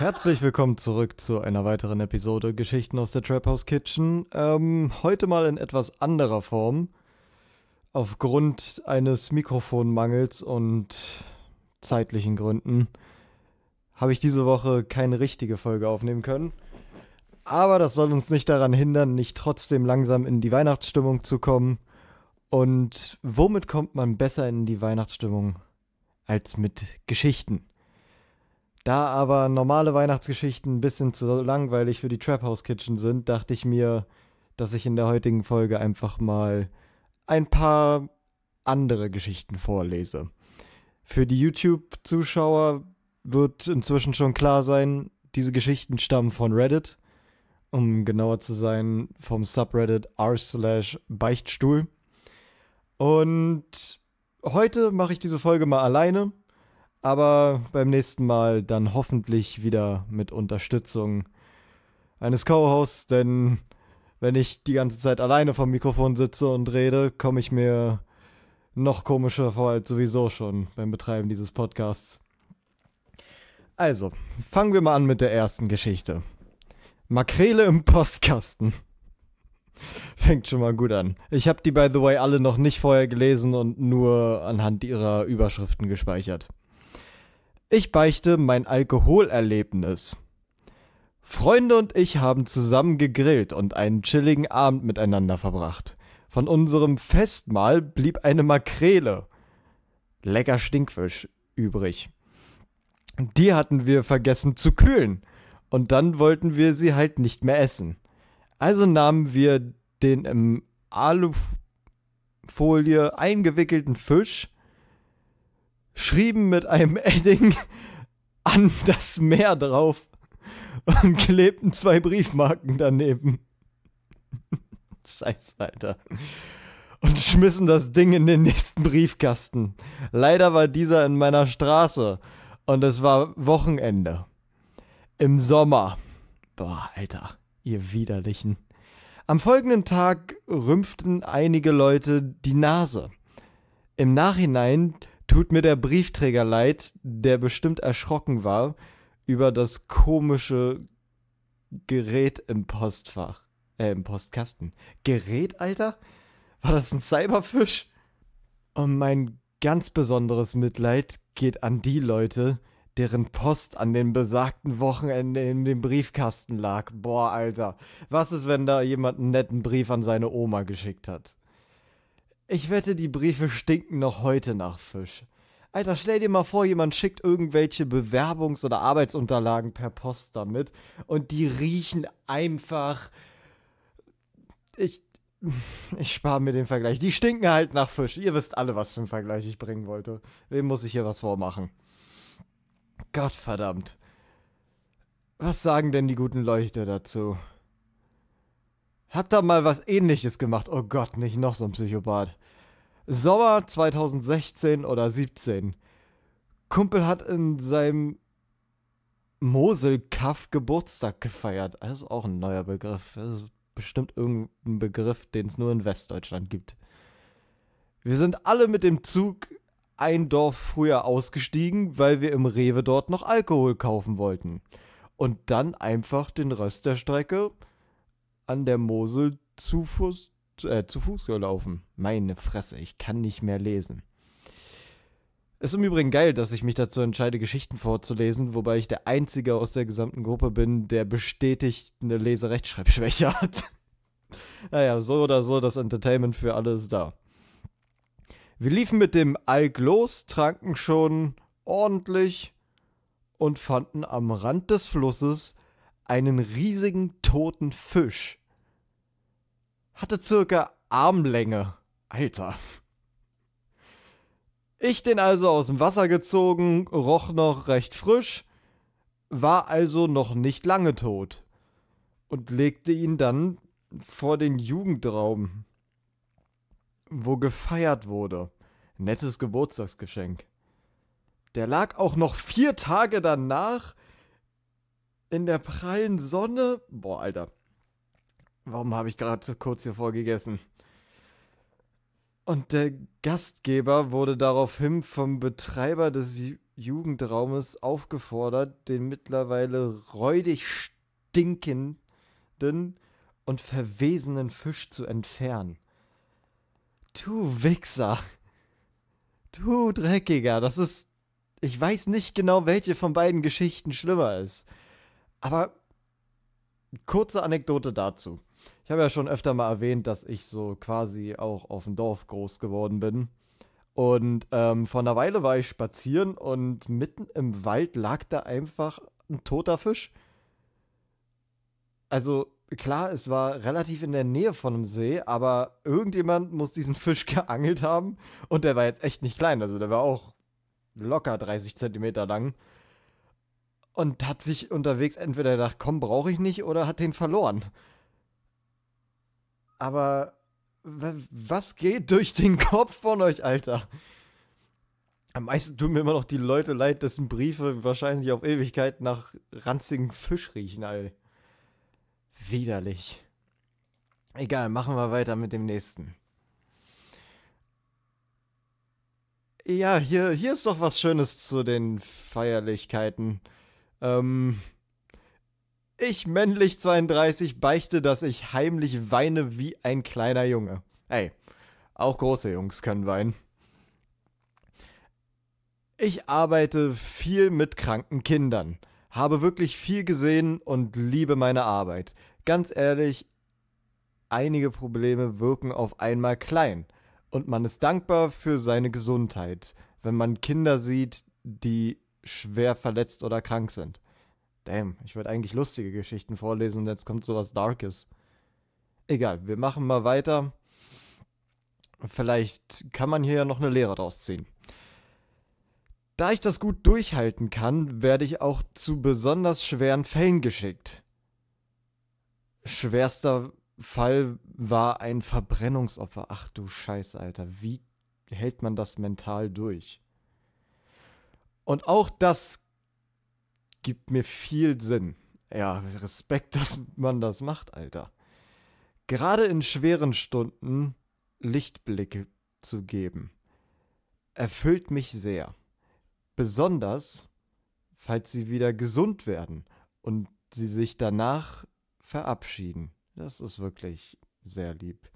Herzlich willkommen zurück zu einer weiteren Episode Geschichten aus der Trap House Kitchen. Ähm, heute mal in etwas anderer Form. Aufgrund eines Mikrofonmangels und zeitlichen Gründen habe ich diese Woche keine richtige Folge aufnehmen können. Aber das soll uns nicht daran hindern, nicht trotzdem langsam in die Weihnachtsstimmung zu kommen. Und womit kommt man besser in die Weihnachtsstimmung als mit Geschichten? Da aber normale Weihnachtsgeschichten ein bisschen zu langweilig für die Trap House Kitchen sind, dachte ich mir, dass ich in der heutigen Folge einfach mal ein paar andere Geschichten vorlese. Für die YouTube-Zuschauer wird inzwischen schon klar sein, diese Geschichten stammen von Reddit, um genauer zu sein, vom Subreddit r slash Beichtstuhl. Und heute mache ich diese Folge mal alleine aber beim nächsten Mal dann hoffentlich wieder mit Unterstützung eines Co-Hosts, denn wenn ich die ganze Zeit alleine vom Mikrofon sitze und rede, komme ich mir noch komischer vor als sowieso schon beim Betreiben dieses Podcasts. Also, fangen wir mal an mit der ersten Geschichte. Makrele im Postkasten. Fängt schon mal gut an. Ich habe die, by the way, alle noch nicht vorher gelesen und nur anhand ihrer Überschriften gespeichert. Ich beichte mein Alkoholerlebnis. Freunde und ich haben zusammen gegrillt und einen chilligen Abend miteinander verbracht. Von unserem Festmahl blieb eine Makrele. Lecker Stinkfisch übrig. Die hatten wir vergessen zu kühlen. Und dann wollten wir sie halt nicht mehr essen. Also nahmen wir den im Alufolie eingewickelten Fisch, schrieben mit einem Edding an das Meer drauf und klebten zwei Briefmarken daneben. Scheiße, Alter. Und schmissen das Ding in den nächsten Briefkasten. Leider war dieser in meiner Straße und es war Wochenende. Im Sommer. Boah, Alter, ihr Widerlichen. Am folgenden Tag rümpften einige Leute die Nase. Im Nachhinein tut mir der Briefträger leid, der bestimmt erschrocken war über das komische Gerät im Postfach. Äh, im Postkasten. Gerät, Alter? War das ein Cyberfisch? Und mein ganz besonderes Mitleid geht an die Leute, deren Post an den besagten Wochenende in dem Briefkasten lag. Boah, Alter. Was ist, wenn da jemand einen netten Brief an seine Oma geschickt hat? Ich wette, die Briefe stinken noch heute nach Fisch. Alter, stell dir mal vor, jemand schickt irgendwelche Bewerbungs- oder Arbeitsunterlagen per Post damit und die riechen einfach. Ich. Ich spare mir den Vergleich. Die stinken halt nach Fisch. Ihr wisst alle, was für einen Vergleich ich bringen wollte. Wem muss ich hier was vormachen? Gottverdammt. Was sagen denn die guten Leuchte dazu? Habt ihr mal was ähnliches gemacht? Oh Gott, nicht noch so ein Psychopath. Sommer 2016 oder 17. Kumpel hat in seinem Moselkaff Geburtstag gefeiert. Das ist auch ein neuer Begriff. Das ist bestimmt irgendein Begriff, den es nur in Westdeutschland gibt. Wir sind alle mit dem Zug ein Dorf früher ausgestiegen, weil wir im Rewe dort noch Alkohol kaufen wollten. Und dann einfach den Rest der Strecke an der Mosel zu Fuß, äh, zu Fuß gelaufen. Meine Fresse, ich kann nicht mehr lesen. Ist im Übrigen geil, dass ich mich dazu entscheide, Geschichten vorzulesen, wobei ich der Einzige aus der gesamten Gruppe bin, der bestätigt eine Leserechtschreibschwäche hat. naja, so oder so, das Entertainment für alle ist da. Wir liefen mit dem Alk los, tranken schon ordentlich und fanden am Rand des Flusses einen riesigen toten Fisch. Hatte circa Armlänge. Alter. Ich den also aus dem Wasser gezogen, roch noch recht frisch, war also noch nicht lange tot und legte ihn dann vor den Jugendraum, wo gefeiert wurde. Nettes Geburtstagsgeschenk. Der lag auch noch vier Tage danach in der prallen Sonne. Boah, Alter. Warum habe ich gerade kurz hier vorgegessen? Und der Gastgeber wurde daraufhin vom Betreiber des Jugendraumes aufgefordert, den mittlerweile räudig stinkenden und verwesenen Fisch zu entfernen. Du Wichser. Du Dreckiger, das ist. Ich weiß nicht genau, welche von beiden Geschichten schlimmer ist. Aber kurze Anekdote dazu. Ich habe ja schon öfter mal erwähnt, dass ich so quasi auch auf dem Dorf groß geworden bin. Und ähm, vor einer Weile war ich spazieren und mitten im Wald lag da einfach ein toter Fisch. Also klar, es war relativ in der Nähe von einem See, aber irgendjemand muss diesen Fisch geangelt haben und der war jetzt echt nicht klein, also der war auch locker 30 Zentimeter lang und hat sich unterwegs entweder gedacht, komm, brauche ich nicht oder hat den verloren. Aber was geht durch den Kopf von euch, Alter? Am meisten tun mir immer noch die Leute leid, dessen Briefe wahrscheinlich auf Ewigkeit nach ranzigen Fisch riechen, Alter. Widerlich. Egal, machen wir weiter mit dem nächsten. Ja, hier, hier ist doch was Schönes zu den Feierlichkeiten. Ähm, ich, männlich 32, beichte, dass ich heimlich weine wie ein kleiner Junge. Ey, auch große Jungs können weinen. Ich arbeite viel mit kranken Kindern, habe wirklich viel gesehen und liebe meine Arbeit ganz ehrlich, einige Probleme wirken auf einmal klein und man ist dankbar für seine Gesundheit, wenn man Kinder sieht, die schwer verletzt oder krank sind. Damn, ich würde eigentlich lustige Geschichten vorlesen und jetzt kommt sowas Darkes. Egal, wir machen mal weiter. Vielleicht kann man hier ja noch eine Lehre draus ziehen. Da ich das gut durchhalten kann, werde ich auch zu besonders schweren Fällen geschickt schwerster Fall war ein Verbrennungsopfer. Ach du Scheiße, Alter. Wie hält man das mental durch? Und auch das gibt mir viel Sinn. Ja, Respekt, dass man das macht, Alter. Gerade in schweren Stunden Lichtblicke zu geben, erfüllt mich sehr. Besonders, falls sie wieder gesund werden und sie sich danach verabschieden. Das ist wirklich sehr lieb.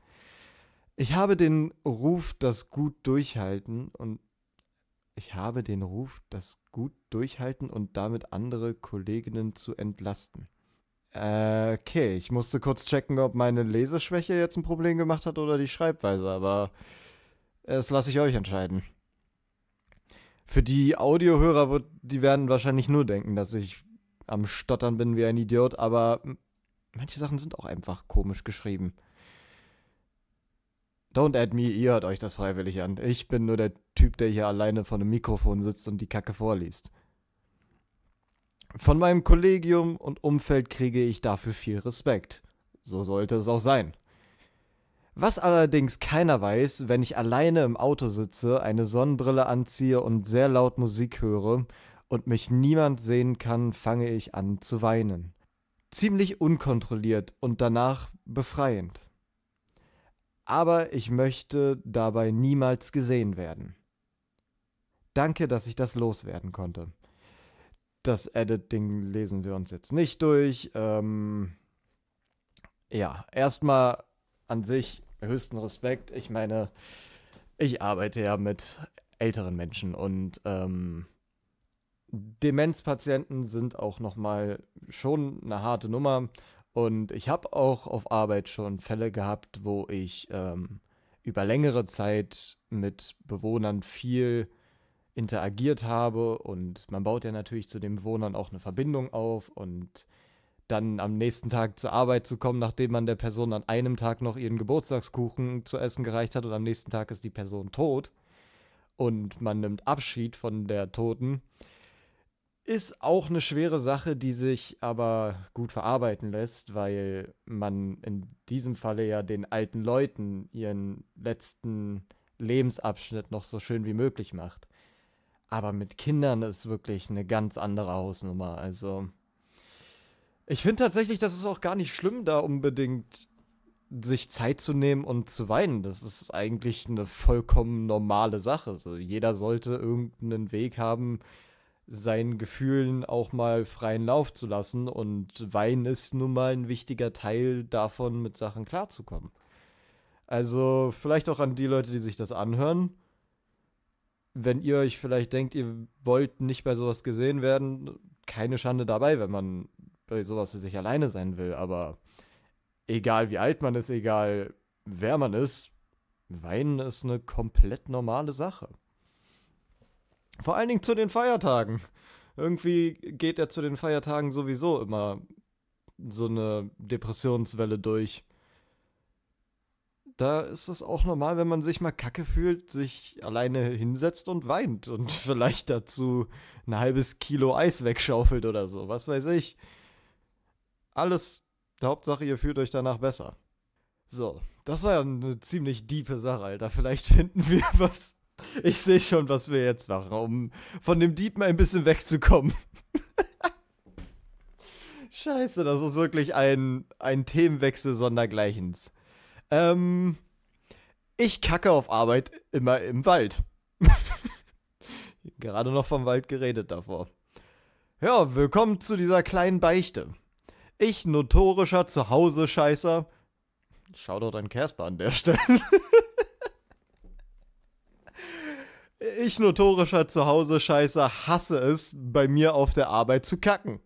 Ich habe den Ruf, das gut durchhalten und ich habe den Ruf, das gut durchhalten und damit andere Kolleginnen zu entlasten. Äh, okay, ich musste kurz checken, ob meine Leseschwäche jetzt ein Problem gemacht hat oder die Schreibweise, aber das lasse ich euch entscheiden. Für die Audiohörer, die werden wahrscheinlich nur denken, dass ich am Stottern bin wie ein Idiot, aber manche Sachen sind auch einfach komisch geschrieben. Don't add me, ihr hört euch das freiwillig an. Ich bin nur der Typ, der hier alleine vor einem Mikrofon sitzt und die Kacke vorliest. Von meinem Kollegium und Umfeld kriege ich dafür viel Respekt. So sollte es auch sein. Was allerdings keiner weiß, wenn ich alleine im Auto sitze, eine Sonnenbrille anziehe und sehr laut Musik höre und mich niemand sehen kann, fange ich an zu weinen ziemlich unkontrolliert und danach befreiend. Aber ich möchte dabei niemals gesehen werden. Danke, dass ich das loswerden konnte. Das Edit-Ding lesen wir uns jetzt nicht durch. Ähm, ja, erstmal an sich höchsten Respekt. Ich meine, ich arbeite ja mit älteren Menschen und ähm, Demenzpatienten sind auch nochmal schon eine harte Nummer. Und ich habe auch auf Arbeit schon Fälle gehabt, wo ich ähm, über längere Zeit mit Bewohnern viel interagiert habe. Und man baut ja natürlich zu den Bewohnern auch eine Verbindung auf. Und dann am nächsten Tag zur Arbeit zu kommen, nachdem man der Person an einem Tag noch ihren Geburtstagskuchen zu essen gereicht hat und am nächsten Tag ist die Person tot und man nimmt Abschied von der Toten ist auch eine schwere Sache, die sich aber gut verarbeiten lässt, weil man in diesem Falle ja den alten Leuten ihren letzten Lebensabschnitt noch so schön wie möglich macht. Aber mit Kindern ist wirklich eine ganz andere Hausnummer. Also, ich finde tatsächlich, das ist auch gar nicht schlimm, da unbedingt sich Zeit zu nehmen und zu weinen, das ist eigentlich eine vollkommen normale Sache. Also jeder sollte irgendeinen Weg haben, seinen Gefühlen auch mal freien Lauf zu lassen. Und Weinen ist nun mal ein wichtiger Teil davon, mit Sachen klarzukommen. Also vielleicht auch an die Leute, die sich das anhören. Wenn ihr euch vielleicht denkt, ihr wollt nicht bei sowas gesehen werden, keine Schande dabei, wenn man bei sowas für sich alleine sein will. Aber egal wie alt man ist, egal wer man ist, Weinen ist eine komplett normale Sache. Vor allen Dingen zu den Feiertagen. Irgendwie geht er zu den Feiertagen sowieso immer so eine Depressionswelle durch. Da ist es auch normal, wenn man sich mal kacke fühlt, sich alleine hinsetzt und weint und vielleicht dazu ein halbes Kilo Eis wegschaufelt oder so, was weiß ich. Alles, Hauptsache, ihr fühlt euch danach besser. So, das war ja eine ziemlich diepe Sache, Alter. Vielleicht finden wir was ich sehe schon, was wir jetzt machen, um von dem Dieb mal ein bisschen wegzukommen. Scheiße, das ist wirklich ein, ein Themenwechsel sondergleichens. Ähm, ich kacke auf Arbeit immer im Wald. Gerade noch vom Wald geredet davor. Ja, willkommen zu dieser kleinen Beichte. Ich, notorischer Zuhause-Scheißer. Shoutout an Casper an der Stelle. Ich notorischer Zuhause-Scheißer hasse es, bei mir auf der Arbeit zu kacken.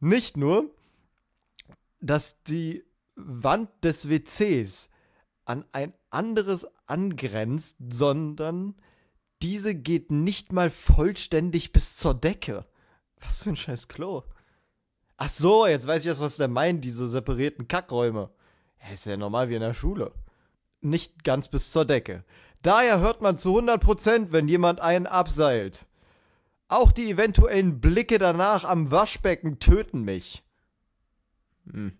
Nicht nur, dass die Wand des WCs an ein anderes angrenzt, sondern diese geht nicht mal vollständig bis zur Decke. Was für ein scheiß Klo. Ach so, jetzt weiß ich erst, was der meint, diese separierten Kackräume. Ist ja normal wie in der Schule. Nicht ganz bis zur Decke. Daher hört man zu 100%, wenn jemand einen abseilt. Auch die eventuellen Blicke danach am Waschbecken töten mich. Hm.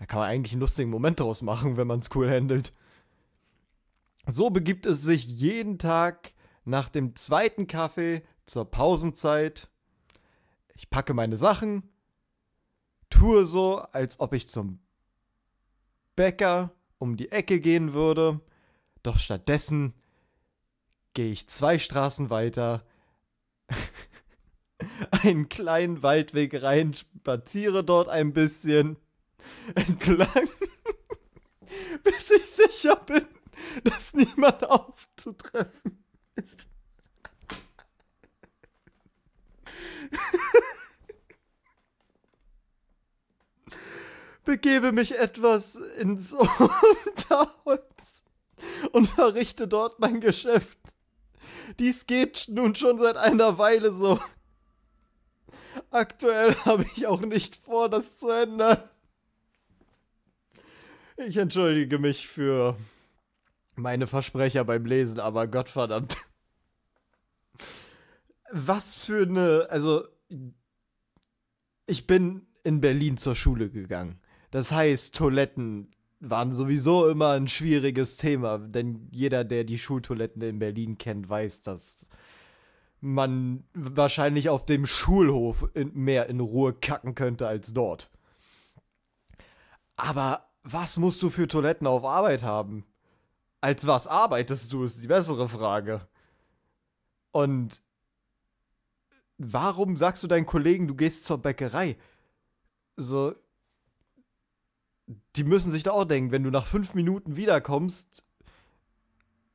Da kann man eigentlich einen lustigen Moment draus machen, wenn man es cool handelt. So begibt es sich jeden Tag nach dem zweiten Kaffee zur Pausenzeit. Ich packe meine Sachen, tue so, als ob ich zum Bäcker um die Ecke gehen würde doch stattdessen gehe ich zwei Straßen weiter, einen kleinen Waldweg rein, spaziere dort ein bisschen entlang, bis ich sicher bin, dass niemand aufzutreffen ist. Begebe mich etwas ins Unterholz und verrichte dort mein Geschäft. Dies geht nun schon seit einer Weile so. Aktuell habe ich auch nicht vor, das zu ändern. Ich entschuldige mich für meine Versprecher beim Lesen, aber Gottverdammt. Was für eine. Also. Ich bin in Berlin zur Schule gegangen. Das heißt, Toiletten waren sowieso immer ein schwieriges Thema, denn jeder, der die Schultoiletten in Berlin kennt, weiß, dass man wahrscheinlich auf dem Schulhof in, mehr in Ruhe kacken könnte als dort. Aber was musst du für Toiletten auf Arbeit haben? Als was arbeitest du, ist die bessere Frage. Und warum sagst du deinen Kollegen, du gehst zur Bäckerei? So, die müssen sich da auch denken, wenn du nach fünf Minuten wiederkommst,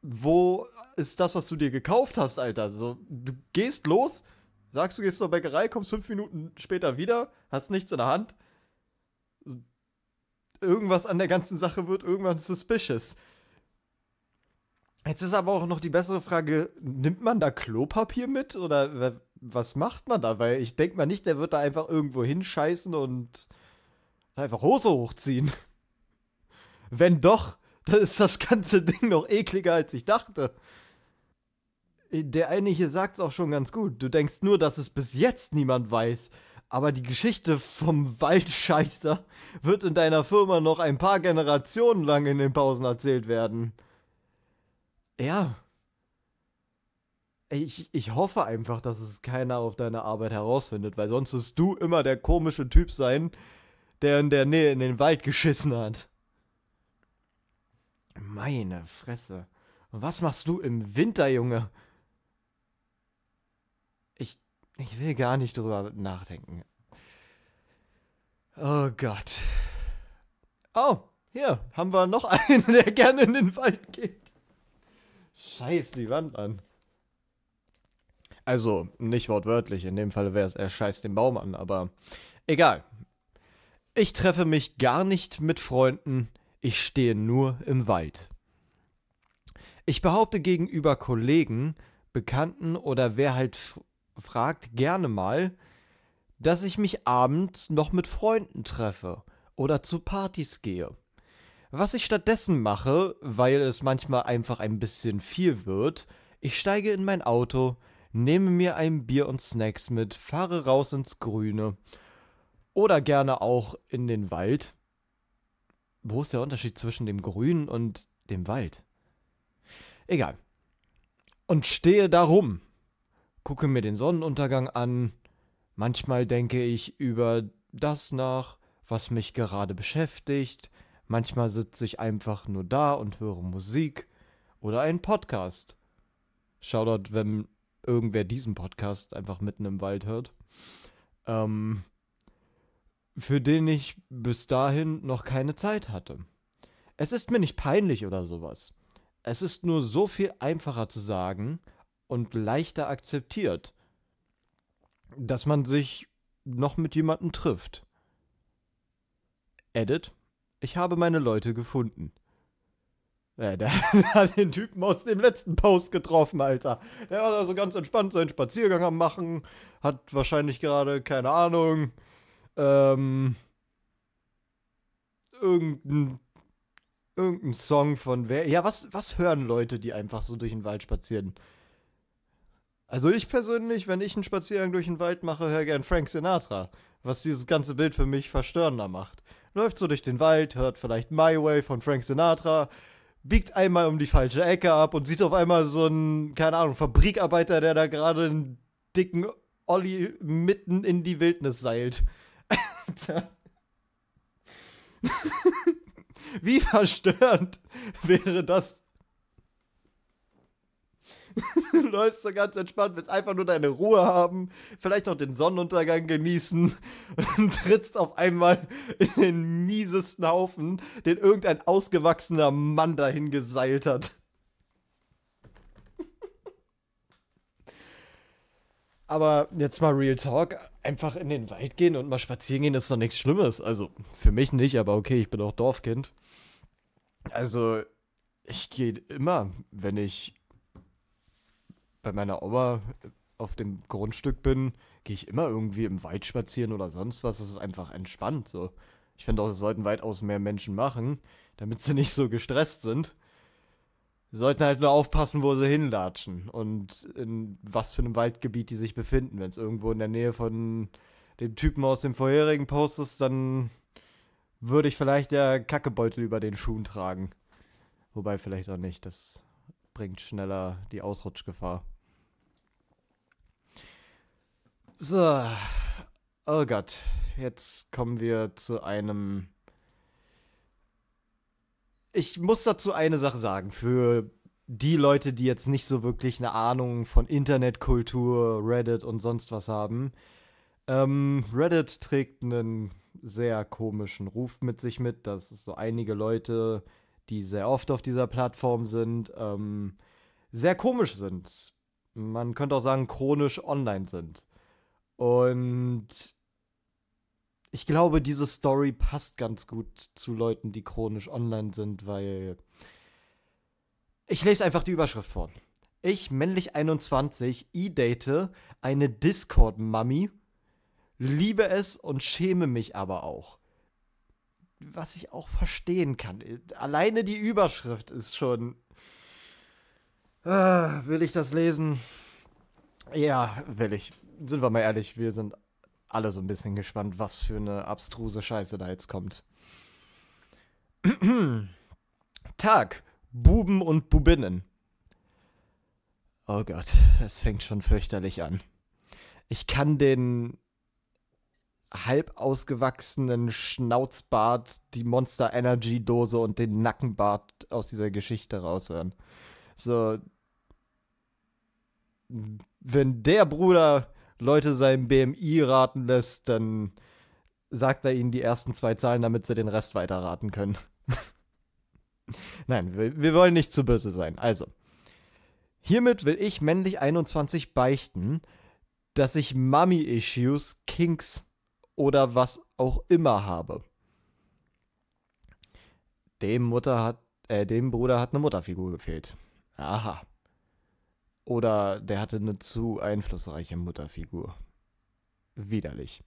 wo ist das, was du dir gekauft hast, Alter? So, du gehst los, sagst du gehst zur Bäckerei, kommst fünf Minuten später wieder, hast nichts in der Hand. Irgendwas an der ganzen Sache wird irgendwann suspicious. Jetzt ist aber auch noch die bessere Frage, nimmt man da Klopapier mit oder was macht man da? Weil ich denke mal nicht, der wird da einfach irgendwo hinscheißen und Einfach Hose hochziehen. Wenn doch, dann ist das ganze Ding noch ekliger, als ich dachte. Der eine hier sagt's auch schon ganz gut. Du denkst nur, dass es bis jetzt niemand weiß. Aber die Geschichte vom Waldscheißer wird in deiner Firma noch ein paar Generationen lang in den Pausen erzählt werden. Ja. Ich, ich hoffe einfach, dass es keiner auf deiner Arbeit herausfindet, weil sonst wirst du immer der komische Typ sein, der in der Nähe in den Wald geschissen hat. Meine Fresse. Was machst du im Winter, Junge? Ich, ich will gar nicht drüber nachdenken. Oh Gott. Oh, hier haben wir noch einen, der gerne in den Wald geht. Scheiß die Wand an. Also, nicht wortwörtlich, in dem Fall wäre es, er scheißt den Baum an, aber egal. Ich treffe mich gar nicht mit Freunden, ich stehe nur im Wald. Ich behaupte gegenüber Kollegen, Bekannten oder wer halt fragt, gerne mal, dass ich mich abends noch mit Freunden treffe oder zu Partys gehe. Was ich stattdessen mache, weil es manchmal einfach ein bisschen viel wird, ich steige in mein Auto, nehme mir ein Bier und Snacks mit, fahre raus ins Grüne oder gerne auch in den Wald. Wo ist der Unterschied zwischen dem Grün und dem Wald? Egal. Und stehe da rum, gucke mir den Sonnenuntergang an, manchmal denke ich über das nach, was mich gerade beschäftigt, manchmal sitze ich einfach nur da und höre Musik oder einen Podcast. Shoutout, wenn irgendwer diesen Podcast einfach mitten im Wald hört. Ähm, für den ich bis dahin noch keine Zeit hatte. Es ist mir nicht peinlich oder sowas. Es ist nur so viel einfacher zu sagen und leichter akzeptiert, dass man sich noch mit jemandem trifft. Edit. Ich habe meine Leute gefunden. Ja, der hat den Typen aus dem letzten Post getroffen, Alter. Der war also ganz entspannt seinen Spaziergang am Machen. Hat wahrscheinlich gerade, keine Ahnung, ähm, irgendein, irgendein Song von wer. Ja, was, was hören Leute, die einfach so durch den Wald spazieren? Also ich persönlich, wenn ich einen Spaziergang durch den Wald mache, höre gern Frank Sinatra, was dieses ganze Bild für mich verstörender macht. Läuft so durch den Wald, hört vielleicht My Way von Frank Sinatra, biegt einmal um die falsche Ecke ab und sieht auf einmal so einen, keine Ahnung, Fabrikarbeiter, der da gerade einen dicken Olli mitten in die Wildnis seilt. Alter. Wie verstörend wäre das du läufst so ganz entspannt, willst einfach nur deine Ruhe haben, vielleicht noch den Sonnenuntergang genießen und trittst auf einmal in den miesesten Haufen, den irgendein ausgewachsener Mann dahin geseilt hat. Aber jetzt mal Real Talk, einfach in den Wald gehen und mal spazieren gehen ist doch nichts Schlimmes. Also für mich nicht, aber okay, ich bin auch Dorfkind. Also ich gehe immer, wenn ich bei meiner Oma auf dem Grundstück bin, gehe ich immer irgendwie im Wald spazieren oder sonst was. Es ist einfach entspannt so. Ich finde auch, es sollten weitaus mehr Menschen machen, damit sie nicht so gestresst sind. Sie sollten halt nur aufpassen, wo sie hinlatschen und in was für einem Waldgebiet die sich befinden. Wenn es irgendwo in der Nähe von dem Typen aus dem vorherigen Post ist, dann würde ich vielleicht der Kackebeutel über den Schuhen tragen. Wobei vielleicht auch nicht. Das bringt schneller die Ausrutschgefahr. So. Oh Gott. Jetzt kommen wir zu einem. Ich muss dazu eine Sache sagen. Für die Leute, die jetzt nicht so wirklich eine Ahnung von Internetkultur, Reddit und sonst was haben. Ähm, Reddit trägt einen sehr komischen Ruf mit sich mit, dass so einige Leute, die sehr oft auf dieser Plattform sind, ähm, sehr komisch sind. Man könnte auch sagen, chronisch online sind. Und ich glaube, diese Story passt ganz gut zu Leuten, die chronisch online sind, weil ich lese einfach die Überschrift vor. Ich, männlich 21, e-date eine Discord-Mummy, liebe es und schäme mich aber auch. Was ich auch verstehen kann. Alleine die Überschrift ist schon. Ah, will ich das lesen? Ja, will ich sind wir mal ehrlich, wir sind alle so ein bisschen gespannt, was für eine abstruse Scheiße da jetzt kommt. Tag, Buben und Bubinnen. Oh Gott, es fängt schon fürchterlich an. Ich kann den. halb ausgewachsenen Schnauzbart, die Monster Energy Dose und den Nackenbart aus dieser Geschichte raushören. So. Wenn der Bruder Leute sein BMI raten lässt, dann sagt er ihnen die ersten zwei Zahlen, damit sie den Rest weiterraten können. Nein, wir, wir wollen nicht zu böse sein. Also, hiermit will ich männlich 21 beichten, dass ich Mummy-Issues, Kinks oder was auch immer habe. Dem Mutter hat, äh, dem Bruder hat eine Mutterfigur gefehlt. Aha. Oder der hatte eine zu einflussreiche Mutterfigur. Widerlich.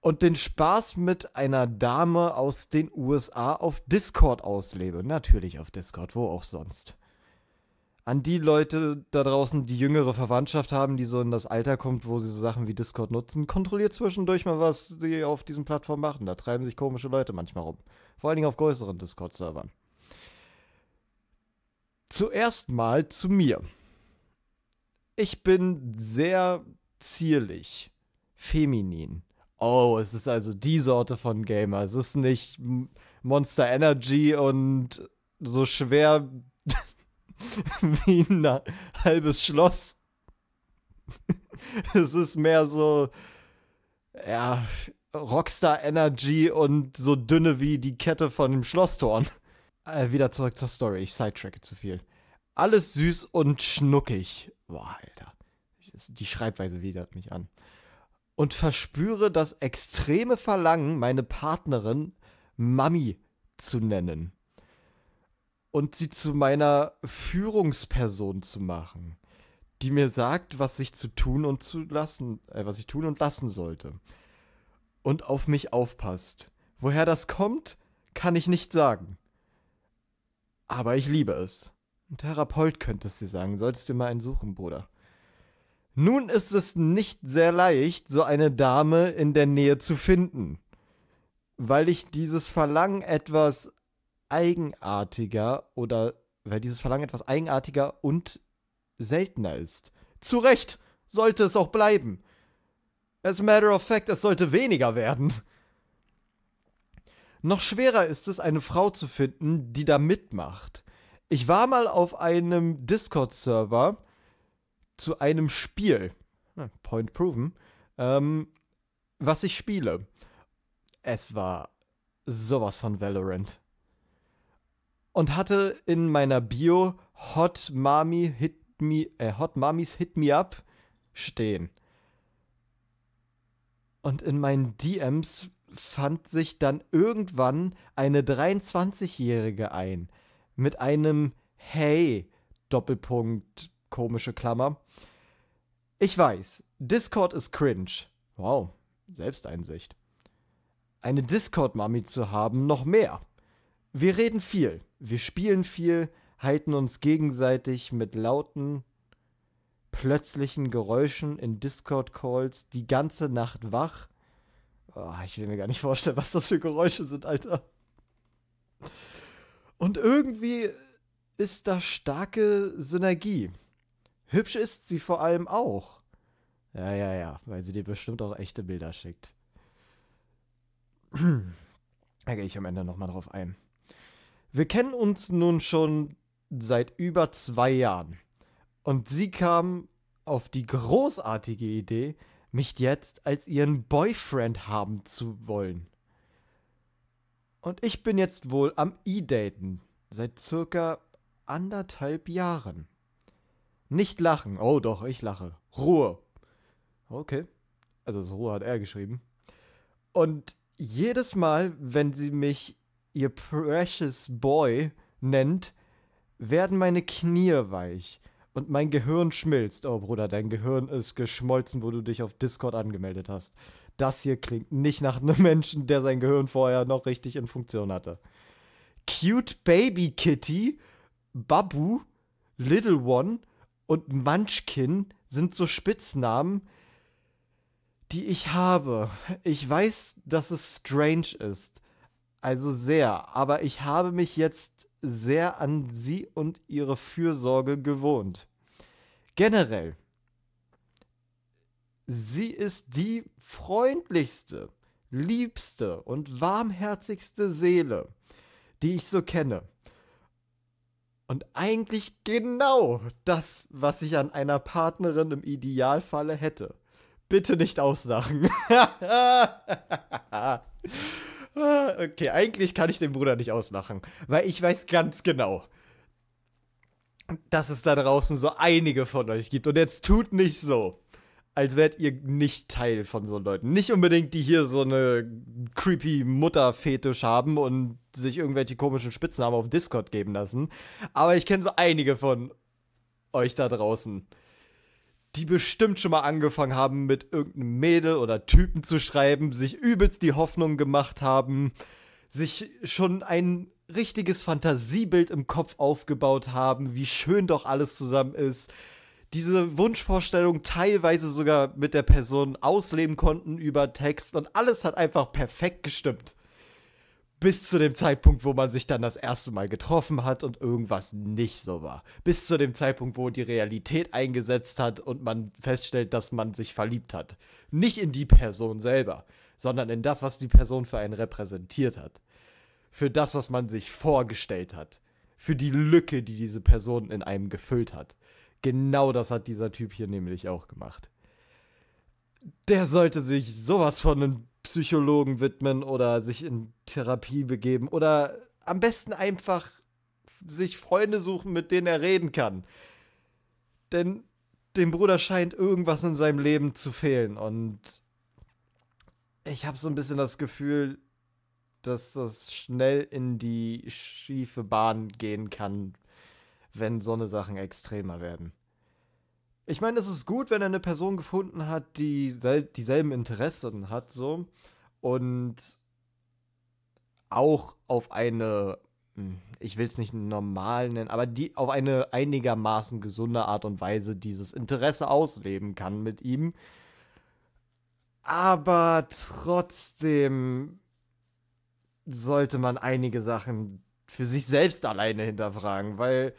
Und den Spaß mit einer Dame aus den USA auf Discord auslebe. Natürlich auf Discord, wo auch sonst. An die Leute da draußen, die jüngere Verwandtschaft haben, die so in das Alter kommt, wo sie so Sachen wie Discord nutzen, kontrolliert zwischendurch mal, was sie auf diesen Plattformen machen. Da treiben sich komische Leute manchmal rum. Vor allen Dingen auf größeren Discord-Servern. Zuerst mal zu mir. Ich bin sehr zierlich, feminin. Oh, es ist also die Sorte von Gamer. Es ist nicht Monster Energy und so schwer wie ein halbes Schloss. es ist mehr so, ja, Rockstar Energy und so dünne wie die Kette von dem Schlosstorn. Äh, wieder zurück zur Story. Ich sidetracke zu viel. Alles süß und schnuckig. Boah, Alter. Die Schreibweise widert mich an. Und verspüre das extreme Verlangen, meine Partnerin Mami zu nennen. Und sie zu meiner Führungsperson zu machen. Die mir sagt, was ich zu tun und zu lassen, äh, was ich tun und lassen sollte. Und auf mich aufpasst. Woher das kommt, kann ich nicht sagen. Aber ich liebe es. Ein Therapeut könntest du sagen. Solltest du mal einen suchen, Bruder. Nun ist es nicht sehr leicht, so eine Dame in der Nähe zu finden. Weil ich dieses Verlangen etwas eigenartiger oder weil dieses Verlangen etwas eigenartiger und seltener ist. Zu Recht sollte es auch bleiben. As a matter of fact, es sollte weniger werden. Noch schwerer ist es, eine Frau zu finden, die da mitmacht. Ich war mal auf einem Discord-Server zu einem Spiel, Point Proven, ähm, was ich spiele. Es war sowas von Valorant. Und hatte in meiner Bio Hot Mami Hit Me, äh, Hot Mamis Hit Me Up stehen. Und in meinen DMs fand sich dann irgendwann eine 23-Jährige ein mit einem Hey Doppelpunkt komische Klammer. Ich weiß, Discord ist cringe. Wow, Selbsteinsicht. Eine Discord-Mami zu haben, noch mehr. Wir reden viel, wir spielen viel, halten uns gegenseitig mit lauten, plötzlichen Geräuschen in Discord-Calls die ganze Nacht wach Oh, ich will mir gar nicht vorstellen, was das für Geräusche sind, Alter. Und irgendwie ist da starke Synergie. Hübsch ist sie vor allem auch. Ja, ja, ja, weil sie dir bestimmt auch echte Bilder schickt. Da gehe ich am Ende nochmal drauf ein. Wir kennen uns nun schon seit über zwei Jahren. Und sie kam auf die großartige Idee, mich jetzt als ihren Boyfriend haben zu wollen. Und ich bin jetzt wohl am E-Daten seit circa anderthalb Jahren. Nicht lachen. Oh doch, ich lache. Ruhe. Okay. Also so Ruhe hat er geschrieben. Und jedes Mal, wenn sie mich ihr Precious Boy nennt, werden meine Knie weich und mein Gehirn schmilzt. Oh Bruder, dein Gehirn ist geschmolzen, wo du dich auf Discord angemeldet hast. Das hier klingt nicht nach einem Menschen, der sein Gehirn vorher noch richtig in Funktion hatte. Cute Baby Kitty, Babu, Little One und Munchkin sind so Spitznamen, die ich habe. Ich weiß, dass es strange ist. Also sehr. Aber ich habe mich jetzt sehr an sie und ihre Fürsorge gewohnt. Generell sie ist die freundlichste, liebste und warmherzigste Seele, die ich so kenne. Und eigentlich genau das, was ich an einer Partnerin im Idealfalle hätte. Bitte nicht auslachen. okay, eigentlich kann ich den Bruder nicht auslachen, weil ich weiß ganz genau, dass es da draußen so einige von euch gibt. Und jetzt tut nicht so, als wärt ihr nicht Teil von so Leuten. Nicht unbedingt, die hier so eine creepy Mutter-Fetisch haben und sich irgendwelche komischen Spitznamen auf Discord geben lassen. Aber ich kenne so einige von euch da draußen, die bestimmt schon mal angefangen haben, mit irgendeinem Mädel oder Typen zu schreiben, sich übelst die Hoffnung gemacht haben, sich schon ein richtiges Fantasiebild im Kopf aufgebaut haben, wie schön doch alles zusammen ist. Diese Wunschvorstellung teilweise sogar mit der Person ausleben konnten über Text und alles hat einfach perfekt gestimmt. Bis zu dem Zeitpunkt, wo man sich dann das erste Mal getroffen hat und irgendwas nicht so war. Bis zu dem Zeitpunkt, wo die Realität eingesetzt hat und man feststellt, dass man sich verliebt hat. Nicht in die Person selber, sondern in das, was die Person für einen repräsentiert hat für das, was man sich vorgestellt hat. Für die Lücke, die diese Person in einem gefüllt hat. Genau das hat dieser Typ hier nämlich auch gemacht. Der sollte sich sowas von einem Psychologen widmen oder sich in Therapie begeben oder am besten einfach sich Freunde suchen, mit denen er reden kann. Denn dem Bruder scheint irgendwas in seinem Leben zu fehlen und ich habe so ein bisschen das Gefühl, dass das schnell in die schiefe Bahn gehen kann, wenn so eine Sachen extremer werden. Ich meine, es ist gut, wenn er eine Person gefunden hat, die sel dieselben Interessen hat, so und auch auf eine, hm, ich will es nicht normal nennen, aber die auf eine einigermaßen gesunde Art und Weise dieses Interesse ausleben kann mit ihm. Aber trotzdem sollte man einige Sachen für sich selbst alleine hinterfragen, weil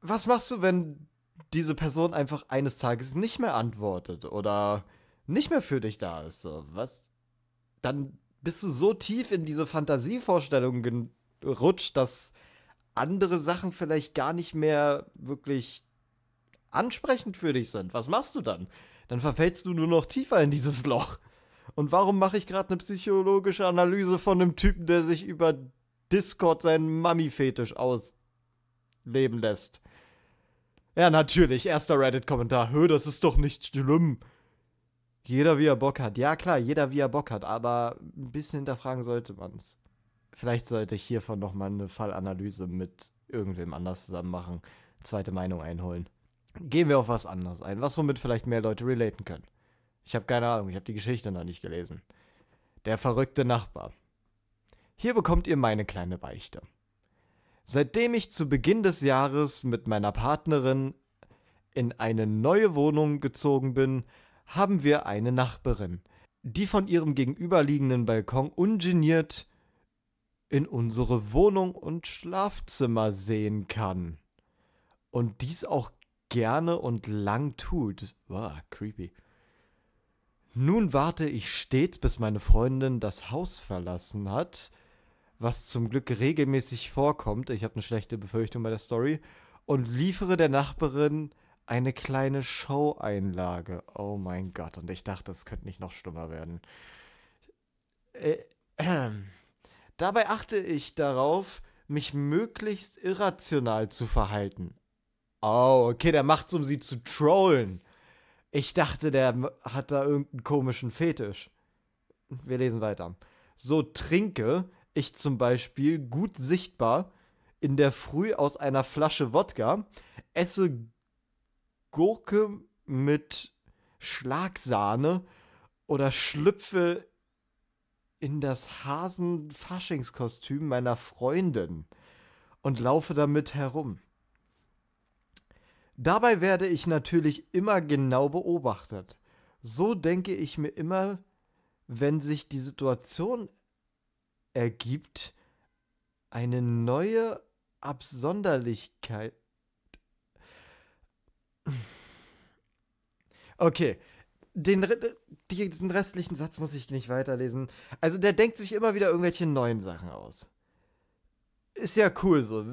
was machst du, wenn diese Person einfach eines Tages nicht mehr antwortet oder nicht mehr für dich da ist? So, was? Dann bist du so tief in diese Fantasievorstellungen gerutscht, dass andere Sachen vielleicht gar nicht mehr wirklich ansprechend für dich sind. Was machst du dann? Dann verfällst du nur noch tiefer in dieses Loch. Und warum mache ich gerade eine psychologische Analyse von einem Typen, der sich über Discord seinen Mummy-Fetisch ausleben lässt? Ja, natürlich, erster Reddit-Kommentar. Hö, das ist doch nicht schlimm. Jeder wie er Bock hat. Ja, klar, jeder wie er Bock hat, aber ein bisschen hinterfragen sollte man es. Vielleicht sollte ich hiervon nochmal eine Fallanalyse mit irgendwem anders zusammen machen. Zweite Meinung einholen. Gehen wir auf was anderes ein, was womit vielleicht mehr Leute relaten können. Ich habe keine Ahnung, ich habe die Geschichte noch nicht gelesen. Der verrückte Nachbar. Hier bekommt ihr meine kleine Beichte. Seitdem ich zu Beginn des Jahres mit meiner Partnerin in eine neue Wohnung gezogen bin, haben wir eine Nachbarin, die von ihrem gegenüberliegenden Balkon ungeniert in unsere Wohnung und Schlafzimmer sehen kann. Und dies auch gerne und lang tut. Wow, creepy. Nun warte ich stets, bis meine Freundin das Haus verlassen hat, was zum Glück regelmäßig vorkommt. Ich habe eine schlechte Befürchtung bei der Story. Und liefere der Nachbarin eine kleine Show-Einlage. Oh mein Gott, und ich dachte, das könnte nicht noch schlimmer werden. Äh, äh. Dabei achte ich darauf, mich möglichst irrational zu verhalten. Oh, okay, der macht's, um sie zu trollen. Ich dachte, der hat da irgendeinen komischen Fetisch. Wir lesen weiter. So trinke ich zum Beispiel gut sichtbar in der Früh aus einer Flasche Wodka, esse Gurke mit Schlagsahne oder schlüpfe in das Hasenfaschingskostüm meiner Freundin und laufe damit herum. Dabei werde ich natürlich immer genau beobachtet. So denke ich mir immer, wenn sich die Situation ergibt, eine neue Absonderlichkeit. Okay, den, diesen restlichen Satz muss ich nicht weiterlesen. Also der denkt sich immer wieder irgendwelche neuen Sachen aus. Ist ja cool so.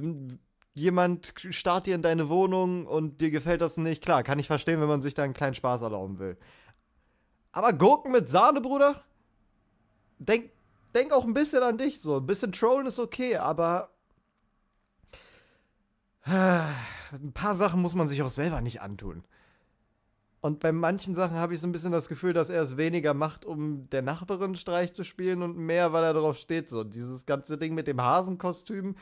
Jemand starrt dir in deine Wohnung und dir gefällt das nicht. Klar, kann ich verstehen, wenn man sich da einen kleinen Spaß erlauben will. Aber Gurken mit Sahne, Bruder? Denk, denk auch ein bisschen an dich so. Ein bisschen trollen ist okay, aber ein paar Sachen muss man sich auch selber nicht antun. Und bei manchen Sachen habe ich so ein bisschen das Gefühl, dass er es weniger macht, um der Nachbarin Streich zu spielen und mehr, weil er darauf steht. So, dieses ganze Ding mit dem Hasenkostüm,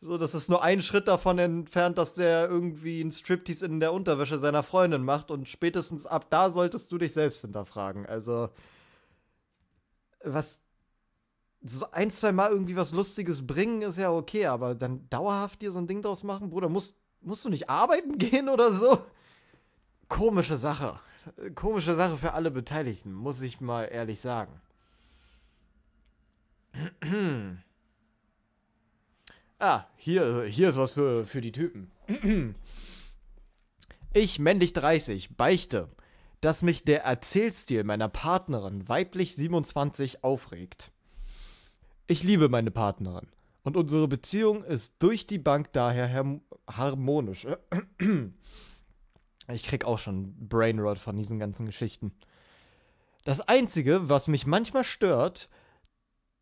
so, das ist nur ein Schritt davon entfernt, dass der irgendwie ein Striptease in der Unterwäsche seiner Freundin macht. Und spätestens ab da solltest du dich selbst hinterfragen. Also, was so ein, zwei Mal irgendwie was Lustiges bringen, ist ja okay, aber dann dauerhaft dir so ein Ding draus machen, Bruder, musst, musst du nicht arbeiten gehen oder so? Komische Sache. Komische Sache für alle Beteiligten, muss ich mal ehrlich sagen. ah, hier, hier ist was für, für die Typen. ich, männlich 30, beichte, dass mich der Erzählstil meiner Partnerin, weiblich 27, aufregt. Ich liebe meine Partnerin und unsere Beziehung ist durch die Bank daher harmonisch. Ich krieg auch schon Brainrot von diesen ganzen Geschichten. Das Einzige, was mich manchmal stört,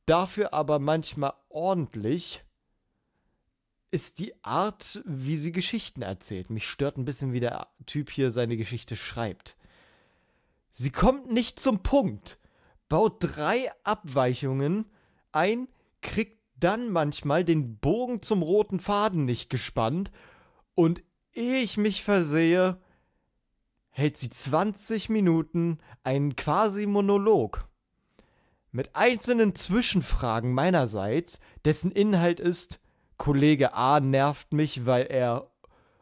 dafür aber manchmal ordentlich, ist die Art, wie sie Geschichten erzählt. Mich stört ein bisschen, wie der Typ hier seine Geschichte schreibt. Sie kommt nicht zum Punkt, baut drei Abweichungen ein, kriegt dann manchmal den Bogen zum roten Faden nicht gespannt und ehe ich mich versehe, hält sie 20 Minuten einen quasi Monolog mit einzelnen Zwischenfragen meinerseits, dessen Inhalt ist, Kollege A nervt mich, weil er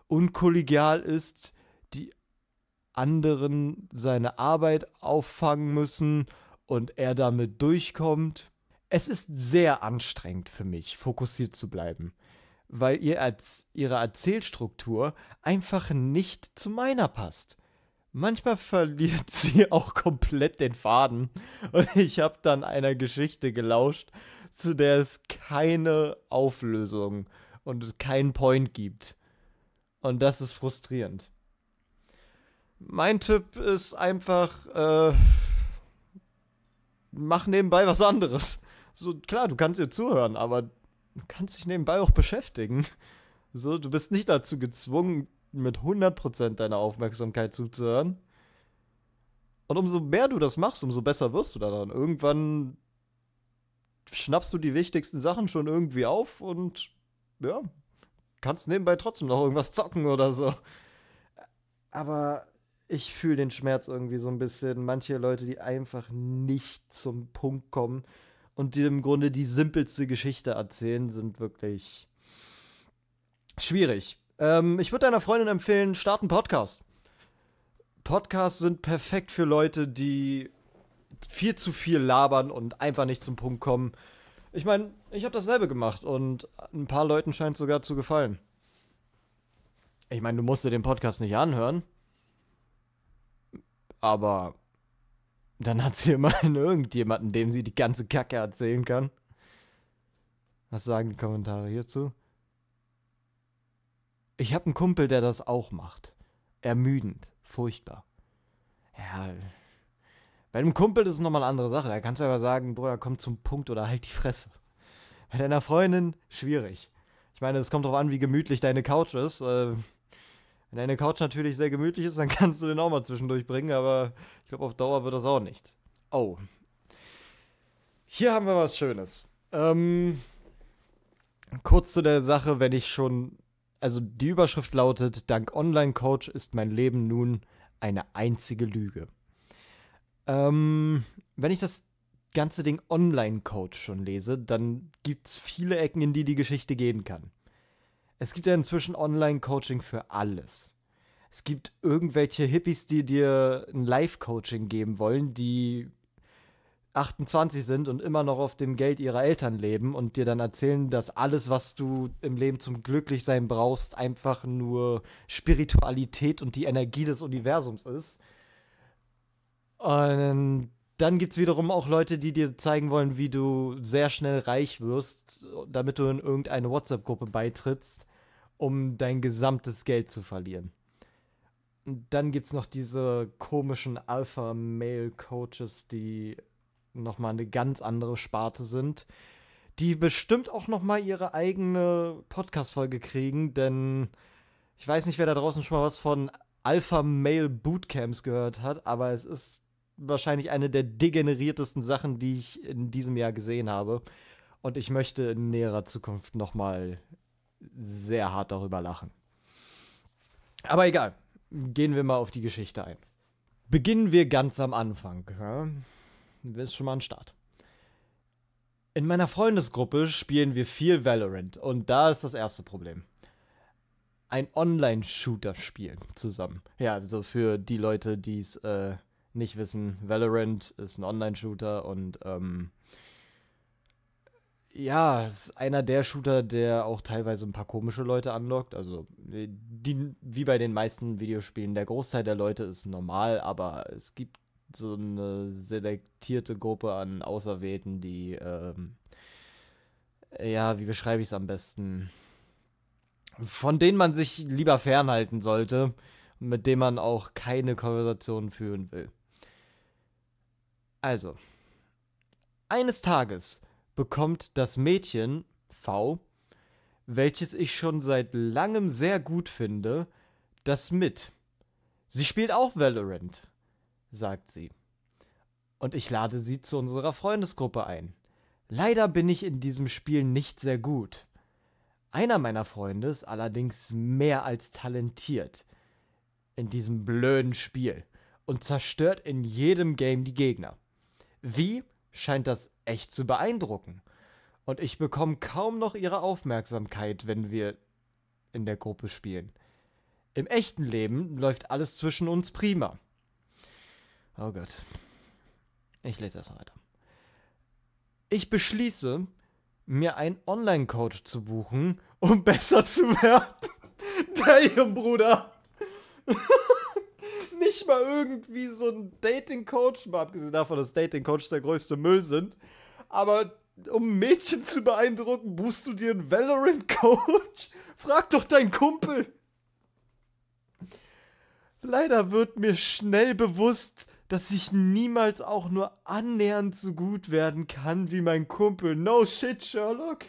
unkollegial ist, die anderen seine Arbeit auffangen müssen und er damit durchkommt. Es ist sehr anstrengend für mich, fokussiert zu bleiben, weil ihr als ihre Erzählstruktur einfach nicht zu meiner passt. Manchmal verliert sie auch komplett den Faden und ich habe dann einer Geschichte gelauscht, zu der es keine Auflösung und keinen Point gibt. Und das ist frustrierend. Mein Tipp ist einfach, äh, mach nebenbei was anderes. So, klar, du kannst ihr zuhören, aber du kannst dich nebenbei auch beschäftigen. So, du bist nicht dazu gezwungen, mit 100% deiner Aufmerksamkeit zuzuhören. Und umso mehr du das machst, umso besser wirst du daran. Irgendwann schnappst du die wichtigsten Sachen schon irgendwie auf und ja, kannst nebenbei trotzdem noch irgendwas zocken oder so. Aber ich fühle den Schmerz irgendwie so ein bisschen. Manche Leute, die einfach nicht zum Punkt kommen und die im Grunde die simpelste Geschichte erzählen, sind wirklich schwierig. Ähm, ich würde deiner Freundin empfehlen, start einen Podcast. Podcasts sind perfekt für Leute, die viel zu viel labern und einfach nicht zum Punkt kommen. Ich meine, ich habe dasselbe gemacht und ein paar Leuten scheint sogar zu gefallen. Ich meine, du musst dir den Podcast nicht anhören. Aber dann hat sie immerhin irgendjemanden, dem sie die ganze Kacke erzählen kann. Was sagen die Kommentare hierzu? Ich habe einen Kumpel, der das auch macht. Ermüdend, furchtbar. Ja, bei einem Kumpel ist es nochmal eine andere Sache. Da kannst du aber sagen, Bruder, komm zum Punkt oder halt die Fresse. Bei deiner Freundin, schwierig. Ich meine, es kommt darauf an, wie gemütlich deine Couch ist. Äh, wenn deine Couch natürlich sehr gemütlich ist, dann kannst du den auch mal zwischendurch bringen, aber ich glaube, auf Dauer wird das auch nichts. Oh. Hier haben wir was Schönes. Ähm, kurz zu der Sache, wenn ich schon. Also die Überschrift lautet: Dank Online-Coach ist mein Leben nun eine einzige Lüge. Ähm, wenn ich das ganze Ding Online-Coach schon lese, dann gibt es viele Ecken, in die die Geschichte gehen kann. Es gibt ja inzwischen Online-Coaching für alles. Es gibt irgendwelche Hippies, die dir ein Live-Coaching geben wollen, die 28 sind und immer noch auf dem Geld ihrer Eltern leben und dir dann erzählen, dass alles, was du im Leben zum Glücklichsein brauchst, einfach nur Spiritualität und die Energie des Universums ist. Und dann gibt es wiederum auch Leute, die dir zeigen wollen, wie du sehr schnell reich wirst, damit du in irgendeine WhatsApp-Gruppe beitrittst, um dein gesamtes Geld zu verlieren. Dann gibt es noch diese komischen Alpha-Male-Coaches, die nochmal eine ganz andere Sparte sind, die bestimmt auch nochmal ihre eigene Podcast-Folge kriegen, denn ich weiß nicht, wer da draußen schon mal was von Alpha-Male-Bootcamps gehört hat, aber es ist wahrscheinlich eine der degeneriertesten Sachen, die ich in diesem Jahr gesehen habe. Und ich möchte in näherer Zukunft nochmal sehr hart darüber lachen. Aber egal, gehen wir mal auf die Geschichte ein. Beginnen wir ganz am Anfang. Ja? Das ist schon mal ein Start. In meiner Freundesgruppe spielen wir viel Valorant und da ist das erste Problem. Ein Online-Shooter spielen zusammen. Ja, also für die Leute, die es äh, nicht wissen, Valorant ist ein Online-Shooter und ähm, ja, ist einer der Shooter, der auch teilweise ein paar komische Leute anlockt. Also, die, wie bei den meisten Videospielen, der Großteil der Leute ist normal, aber es gibt so eine selektierte Gruppe an Auserwählten, die, ähm, ja, wie beschreibe ich es am besten? Von denen man sich lieber fernhalten sollte, mit denen man auch keine Konversation führen will. Also, eines Tages bekommt das Mädchen V, welches ich schon seit langem sehr gut finde, das mit. Sie spielt auch Valorant, sagt sie. Und ich lade sie zu unserer Freundesgruppe ein. Leider bin ich in diesem Spiel nicht sehr gut. Einer meiner Freunde ist allerdings mehr als talentiert in diesem blöden Spiel und zerstört in jedem Game die Gegner. Wie scheint das echt zu beeindrucken. Und ich bekomme kaum noch ihre Aufmerksamkeit, wenn wir in der Gruppe spielen. Im echten Leben läuft alles zwischen uns prima. Oh Gott. Ich lese erst weiter. Ich beschließe, mir einen Online-Coach zu buchen, um besser zu werden. Damn, Bruder nicht mal irgendwie so ein Dating-Coach, mal abgesehen davon, dass Dating-Coaches der größte Müll sind. Aber um Mädchen zu beeindrucken, buchst du dir einen Valorant-Coach? Frag doch deinen Kumpel. Leider wird mir schnell bewusst, dass ich niemals auch nur annähernd so gut werden kann wie mein Kumpel. No shit, Sherlock.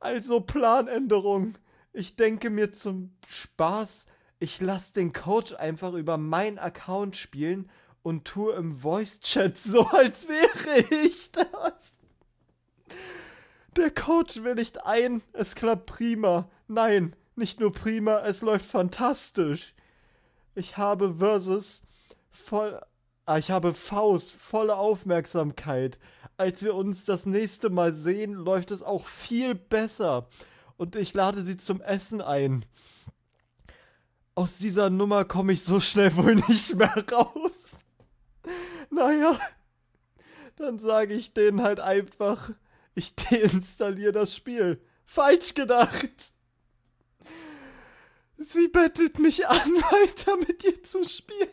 Also Planänderung. Ich denke mir zum Spaß, ich lasse den Coach einfach über meinen Account spielen und tue im Voice-Chat so, als wäre ich das. Der Coach willigt ein, es klappt prima. Nein, nicht nur prima, es läuft fantastisch. Ich habe Versus voll. Ah, ich habe Faust, volle Aufmerksamkeit. Als wir uns das nächste Mal sehen, läuft es auch viel besser. Und ich lade sie zum Essen ein aus dieser Nummer komme ich so schnell wohl nicht mehr raus. Naja, dann sage ich denen halt einfach, ich deinstalliere das Spiel. Falsch gedacht. Sie bettet mich an, weiter mit ihr zu spielen.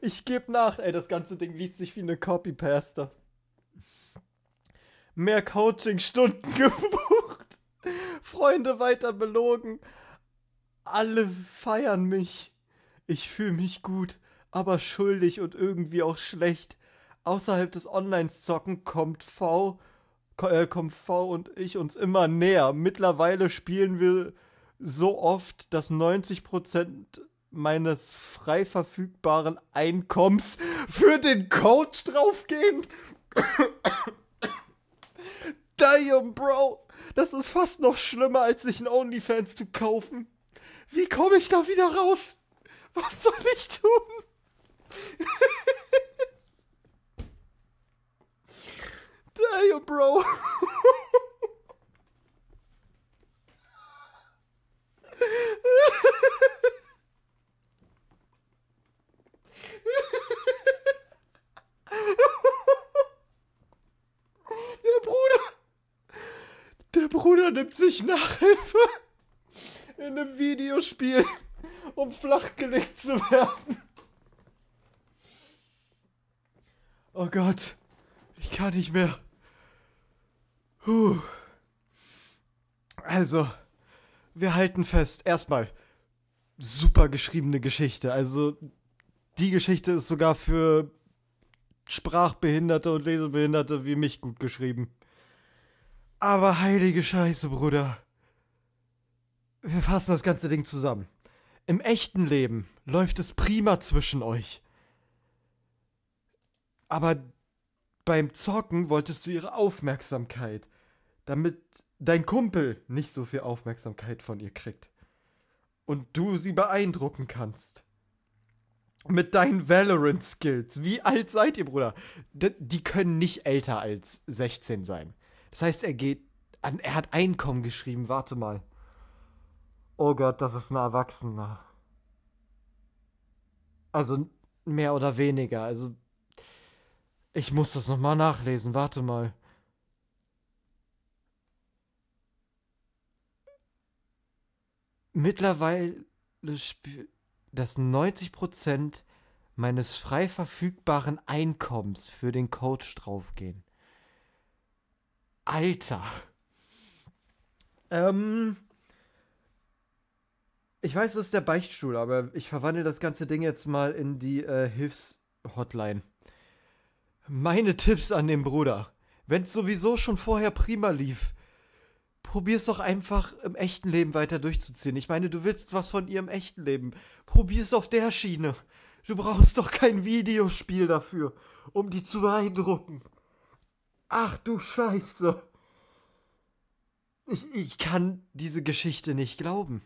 Ich gebe nach. Ey, das ganze Ding liest sich wie eine Copy-Paste. Mehr Coaching-Stunden gebucht. Freunde weiter belogen. Alle feiern mich. Ich fühle mich gut, aber schuldig und irgendwie auch schlecht. Außerhalb des Online-Zocken kommt V, äh, kommt V und ich uns immer näher. Mittlerweile spielen wir so oft, dass 90% meines frei verfügbaren Einkommens für den Coach draufgehen. Damn, Bro. Das ist fast noch schlimmer, als sich ein OnlyFans zu kaufen. Wie komme ich da wieder raus? Was soll ich tun? Damn, Bro. Der Bruder. Der Bruder nimmt sich Nachhilfe in einem Videospiel, um flachgelegt zu werden. Oh Gott. Ich kann nicht mehr. Puh. Also, wir halten fest. Erstmal, super geschriebene Geschichte. Also, die Geschichte ist sogar für Sprachbehinderte und Lesebehinderte wie mich gut geschrieben. Aber heilige Scheiße, Bruder. Wir fassen das ganze Ding zusammen. Im echten Leben läuft es prima zwischen euch. Aber beim Zocken wolltest du ihre Aufmerksamkeit, damit dein Kumpel nicht so viel Aufmerksamkeit von ihr kriegt. Und du sie beeindrucken kannst. Mit deinen Valorant-Skills. Wie alt seid ihr, Bruder? D die können nicht älter als 16 sein. Das heißt, er geht an, er hat Einkommen geschrieben, warte mal. Oh Gott, das ist ein Erwachsener. Also mehr oder weniger. Also ich muss das nochmal nachlesen. Warte mal. Mittlerweile dass 90% meines frei verfügbaren Einkommens für den Coach draufgehen. Alter. Ähm, ich weiß, das ist der Beichtstuhl, aber ich verwandle das ganze Ding jetzt mal in die äh, Hilfshotline. Meine Tipps an den Bruder. Wenn es sowieso schon vorher prima lief, probier's doch einfach im echten Leben weiter durchzuziehen. Ich meine, du willst was von ihrem echten Leben. Probier's auf der Schiene. Du brauchst doch kein Videospiel dafür, um die zu beeindrucken. Ach du Scheiße. Ich, ich kann diese Geschichte nicht glauben.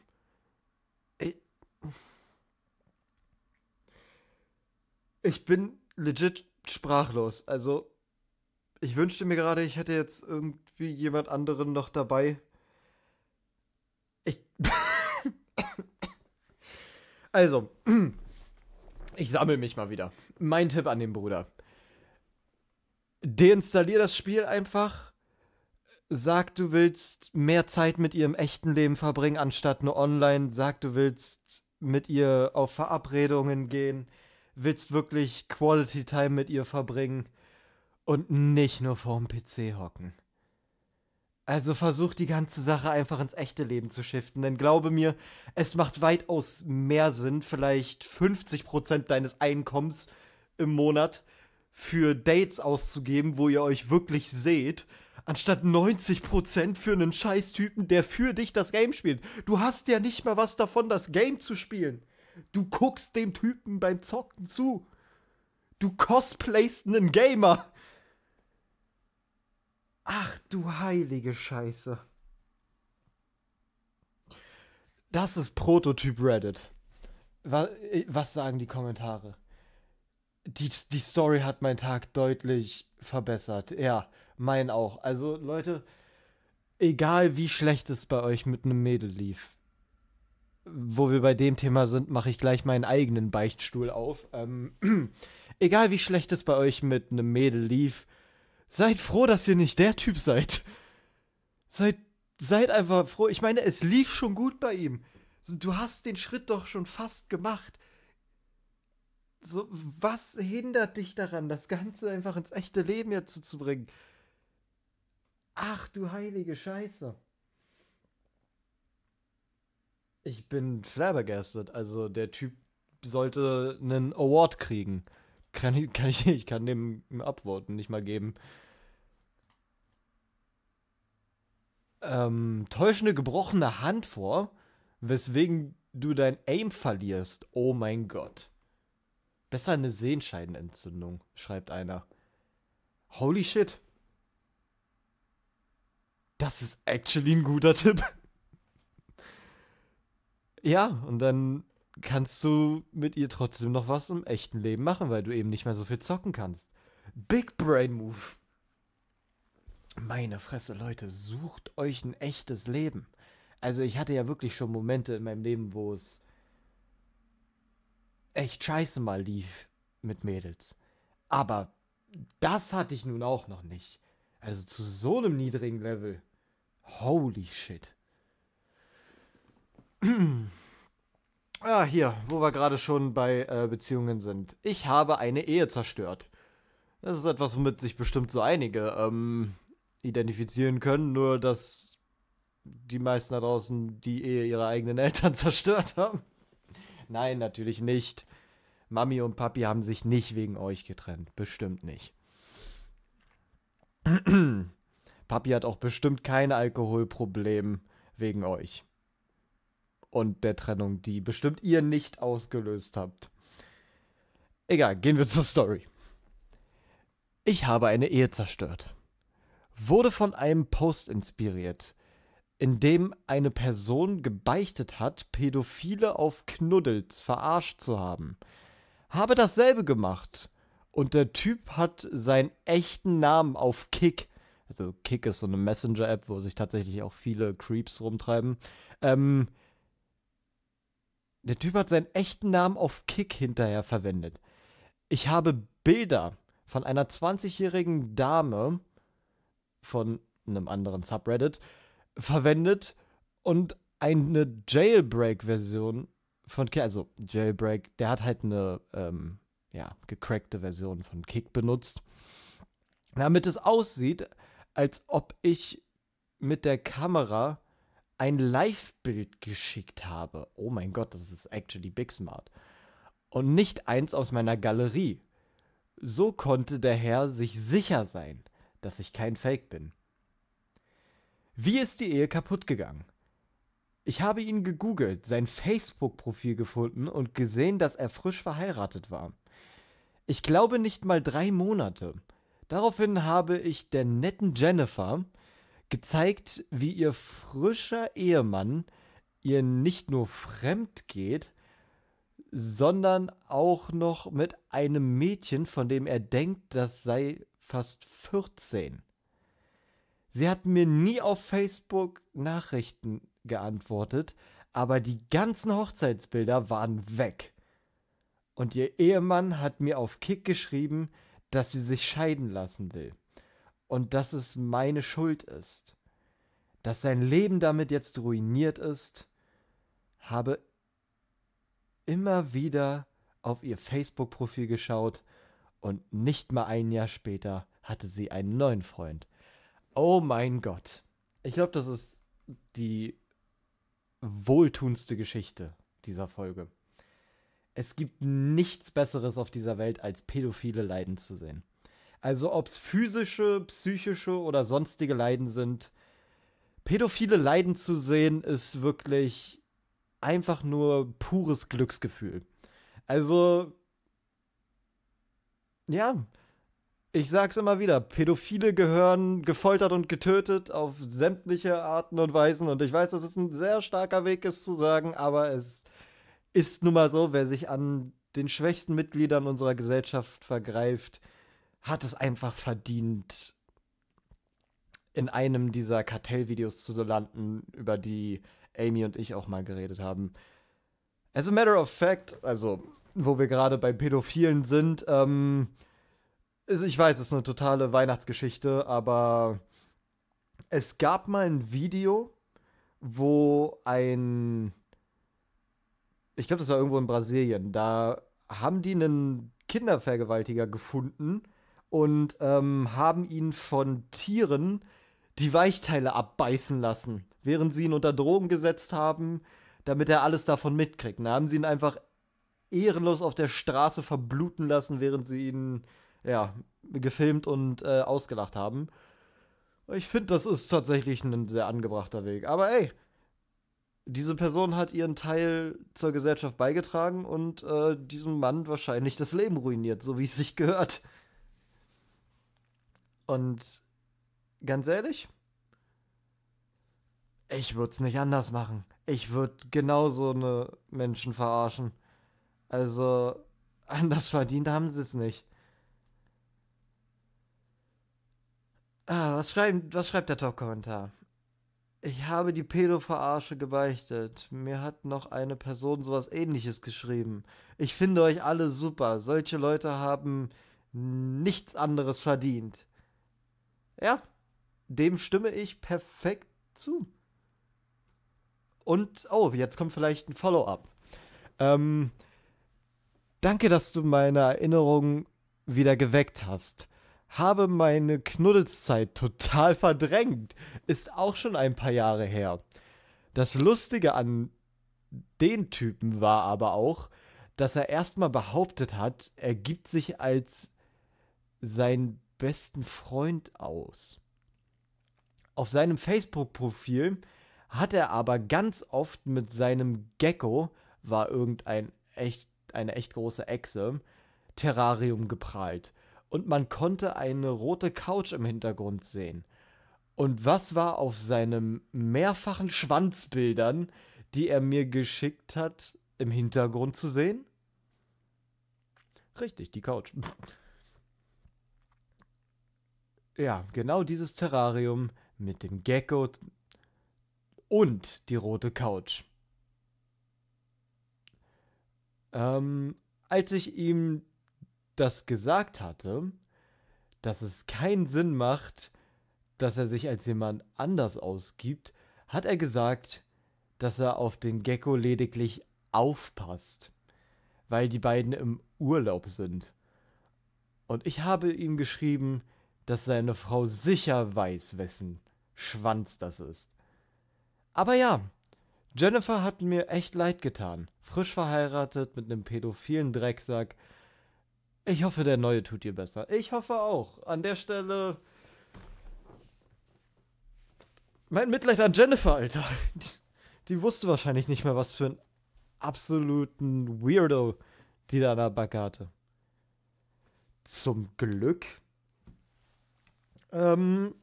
Ich bin legit sprachlos. Also, ich wünschte mir gerade, ich hätte jetzt irgendwie jemand anderen noch dabei. Ich. also, ich sammle mich mal wieder. Mein Tipp an den Bruder. Deinstallier das Spiel einfach. Sag, du willst mehr Zeit mit ihr im echten Leben verbringen, anstatt nur online. Sag, du willst mit ihr auf Verabredungen gehen willst wirklich Quality Time mit ihr verbringen und nicht nur vorm PC hocken. Also versuch die ganze Sache einfach ins echte Leben zu shiften, denn glaube mir, es macht weitaus mehr Sinn, vielleicht 50% deines Einkommens im Monat für Dates auszugeben, wo ihr euch wirklich seht, anstatt 90% für einen Scheißtypen, der für dich das Game spielt. Du hast ja nicht mal was davon, das Game zu spielen. Du guckst dem Typen beim Zocken zu. Du cosplayst einen Gamer. Ach du heilige Scheiße. Das ist Prototyp Reddit. Was sagen die Kommentare? Die, die Story hat meinen Tag deutlich verbessert. Ja, mein auch. Also Leute, egal wie schlecht es bei euch mit einem Mädel lief, wo wir bei dem Thema sind, mache ich gleich meinen eigenen Beichtstuhl auf. Ähm, egal wie schlecht es bei euch mit einem Mädel lief, seid froh, dass ihr nicht der Typ seid. Seid, seid einfach froh. Ich meine, es lief schon gut bei ihm. Du hast den Schritt doch schon fast gemacht. So, was hindert dich daran, das Ganze einfach ins echte Leben jetzt zu bringen? Ach du heilige Scheiße. Ich bin flabbergasted. Also der Typ sollte einen Award kriegen. Kann ich, kann ich. Ich kann dem Upvote nicht mal geben. Ähm, täuschende gebrochene Hand vor, weswegen du dein Aim verlierst. Oh mein Gott. Besser eine Sehenscheidenentzündung, schreibt einer. Holy shit. Das ist actually ein guter Tipp. Ja, und dann kannst du mit ihr trotzdem noch was im echten Leben machen, weil du eben nicht mehr so viel zocken kannst. Big Brain Move. Meine Fresse, Leute, sucht euch ein echtes Leben. Also ich hatte ja wirklich schon Momente in meinem Leben, wo es echt scheiße mal lief mit Mädels. Aber das hatte ich nun auch noch nicht. Also zu so einem niedrigen Level. Holy shit. Ah, hier, wo wir gerade schon bei äh, Beziehungen sind. Ich habe eine Ehe zerstört. Das ist etwas, womit sich bestimmt so einige ähm, identifizieren können, nur dass die meisten da draußen die Ehe ihrer eigenen Eltern zerstört haben. Nein, natürlich nicht. Mami und Papi haben sich nicht wegen euch getrennt. Bestimmt nicht. Papi hat auch bestimmt kein Alkoholproblem wegen euch. Und der Trennung, die bestimmt ihr nicht ausgelöst habt. Egal, gehen wir zur Story. Ich habe eine Ehe zerstört. Wurde von einem Post inspiriert, in dem eine Person gebeichtet hat, Pädophile auf Knuddels verarscht zu haben. Habe dasselbe gemacht. Und der Typ hat seinen echten Namen auf Kick also Kick ist so eine Messenger-App, wo sich tatsächlich auch viele Creeps rumtreiben. Ähm, der Typ hat seinen echten Namen auf Kick hinterher verwendet. Ich habe Bilder von einer 20-jährigen Dame von einem anderen Subreddit verwendet und eine Jailbreak-Version von Kick, also Jailbreak, der hat halt eine ähm, ja, gecrackte Version von Kick benutzt. Damit es aussieht, als ob ich mit der Kamera ein Live-Bild geschickt habe. Oh mein Gott, das ist actually big smart. Und nicht eins aus meiner Galerie. So konnte der Herr sich sicher sein, dass ich kein Fake bin. Wie ist die Ehe kaputt gegangen? Ich habe ihn gegoogelt, sein Facebook-Profil gefunden und gesehen, dass er frisch verheiratet war. Ich glaube nicht mal drei Monate. Daraufhin habe ich der netten Jennifer gezeigt, wie ihr frischer Ehemann ihr nicht nur fremd geht, sondern auch noch mit einem Mädchen, von dem er denkt, das sei fast 14. Sie hat mir nie auf Facebook Nachrichten geantwortet, aber die ganzen Hochzeitsbilder waren weg. Und ihr Ehemann hat mir auf Kick geschrieben, dass sie sich scheiden lassen will und dass es meine Schuld ist, dass sein Leben damit jetzt ruiniert ist, habe immer wieder auf ihr Facebook-Profil geschaut und nicht mal ein Jahr später hatte sie einen neuen Freund. Oh mein Gott. Ich glaube, das ist die wohltuendste Geschichte dieser Folge. Es gibt nichts Besseres auf dieser Welt, als Pädophile leiden zu sehen. Also ob es physische, psychische oder sonstige Leiden sind, Pädophile leiden zu sehen, ist wirklich einfach nur pures Glücksgefühl. Also, ja, ich sag's immer wieder, Pädophile gehören gefoltert und getötet auf sämtliche Arten und Weisen. Und ich weiß, dass es ein sehr starker Weg ist zu sagen, aber es ist nun mal so, wer sich an den schwächsten Mitgliedern unserer Gesellschaft vergreift, hat es einfach verdient, in einem dieser Kartellvideos zu landen, über die Amy und ich auch mal geredet haben. As a matter of fact, also wo wir gerade bei Pädophilen sind, ähm, also ich weiß, es ist eine totale Weihnachtsgeschichte, aber es gab mal ein Video, wo ein ich glaube, das war irgendwo in Brasilien. Da haben die einen Kindervergewaltiger gefunden und ähm, haben ihn von Tieren die Weichteile abbeißen lassen, während sie ihn unter Drogen gesetzt haben, damit er alles davon mitkriegt. Da haben sie ihn einfach ehrenlos auf der Straße verbluten lassen, während sie ihn ja gefilmt und äh, ausgelacht haben. Ich finde, das ist tatsächlich ein sehr angebrachter Weg. Aber ey, diese Person hat ihren Teil zur Gesellschaft beigetragen und äh, diesem Mann wahrscheinlich das Leben ruiniert, so wie es sich gehört. Und ganz ehrlich, ich würde es nicht anders machen. Ich würde genauso eine Menschen verarschen. Also, anders verdient haben sie es nicht. Ah, was, schreiben, was schreibt der Top-Kommentar? Ich habe die Pädo-Verarsche gebeichtet. Mir hat noch eine Person sowas ähnliches geschrieben. Ich finde euch alle super. Solche Leute haben nichts anderes verdient. Ja, dem stimme ich perfekt zu. Und, oh, jetzt kommt vielleicht ein Follow-up. Ähm, danke, dass du meine Erinnerung wieder geweckt hast. habe meine Knuddelszeit total verdrängt. Ist auch schon ein paar Jahre her. Das Lustige an den Typen war aber auch, dass er erstmal behauptet hat, er gibt sich als seinen besten Freund aus. Auf seinem Facebook-Profil hat er aber ganz oft mit seinem Gecko, war irgendein echt, eine echt große Echse, Terrarium geprahlt. Und man konnte eine rote Couch im Hintergrund sehen. Und was war auf seinen mehrfachen Schwanzbildern, die er mir geschickt hat, im Hintergrund zu sehen? Richtig, die Couch. ja, genau dieses Terrarium mit dem Gecko und die rote Couch. Ähm, als ich ihm das gesagt hatte, dass es keinen Sinn macht, dass er sich als jemand anders ausgibt, hat er gesagt, dass er auf den Gecko lediglich aufpasst, weil die beiden im Urlaub sind. Und ich habe ihm geschrieben, dass seine Frau sicher weiß, wessen Schwanz das ist. Aber ja, Jennifer hat mir echt leid getan. Frisch verheiratet mit einem pädophilen Drecksack. Ich hoffe, der neue tut ihr besser. Ich hoffe auch. An der Stelle. Mein Mitleid an Jennifer, Alter. Die, wusste wahrscheinlich nicht mehr, was für einen absoluten Weirdo die da an der Backe hatte. Zum Glück ähm,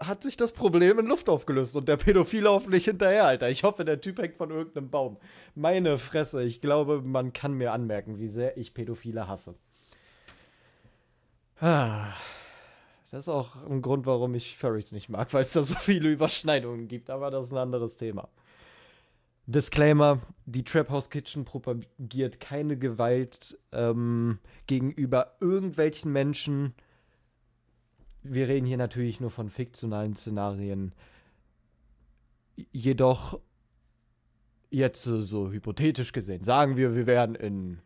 hat sich das Problem in Luft aufgelöst und der Pädophile hoffentlich hinterher, Alter. Ich hoffe, der Typ hängt von irgendeinem Baum. Meine Fresse, ich glaube, man kann mir anmerken, wie sehr ich Pädophile hasse. Ah, das ist auch ein Grund, warum ich Furries nicht mag, weil es da so viele Überschneidungen gibt, aber das ist ein anderes Thema. Disclaimer: Die Trap House Kitchen propagiert keine Gewalt ähm, gegenüber irgendwelchen Menschen wir reden hier natürlich nur von fiktionalen Szenarien. Jedoch, jetzt so, hypothetisch gesehen, sagen wir, wir wären in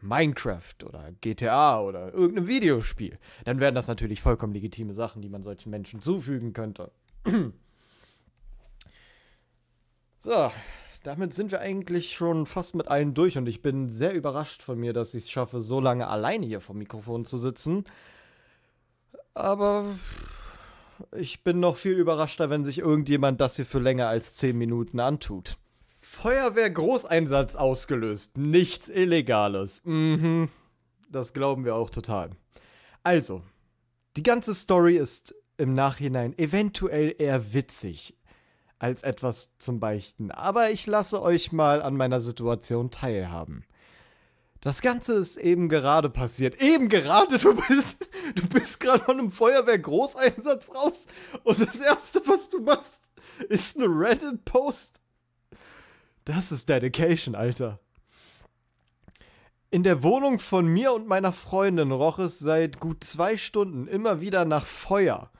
Minecraft oder GTA oder irgendeinem Videospiel, dann wären das natürlich vollkommen legitime Sachen, die man solchen Menschen zufügen könnte. so, damit sind wir eigentlich schon fast mit allen durch und ich bin sehr überrascht von mir, dass ich es schaffe, so lange alleine hier vom Mikrofon zu sitzen. Aber ich bin noch viel überraschter, wenn sich irgendjemand das hier für länger als 10 Minuten antut. Feuerwehr Großeinsatz ausgelöst. Nichts Illegales. Mhm. Das glauben wir auch total. Also, die ganze Story ist im Nachhinein eventuell eher witzig als etwas zum Beichten. Aber ich lasse euch mal an meiner Situation teilhaben. Das Ganze ist eben gerade passiert. Eben gerade, du bist, du bist gerade von einem Feuerwehr-Großeinsatz raus und das Erste, was du machst, ist eine Reddit-Post. Das ist Dedication, Alter. In der Wohnung von mir und meiner Freundin roch es seit gut zwei Stunden immer wieder nach Feuer.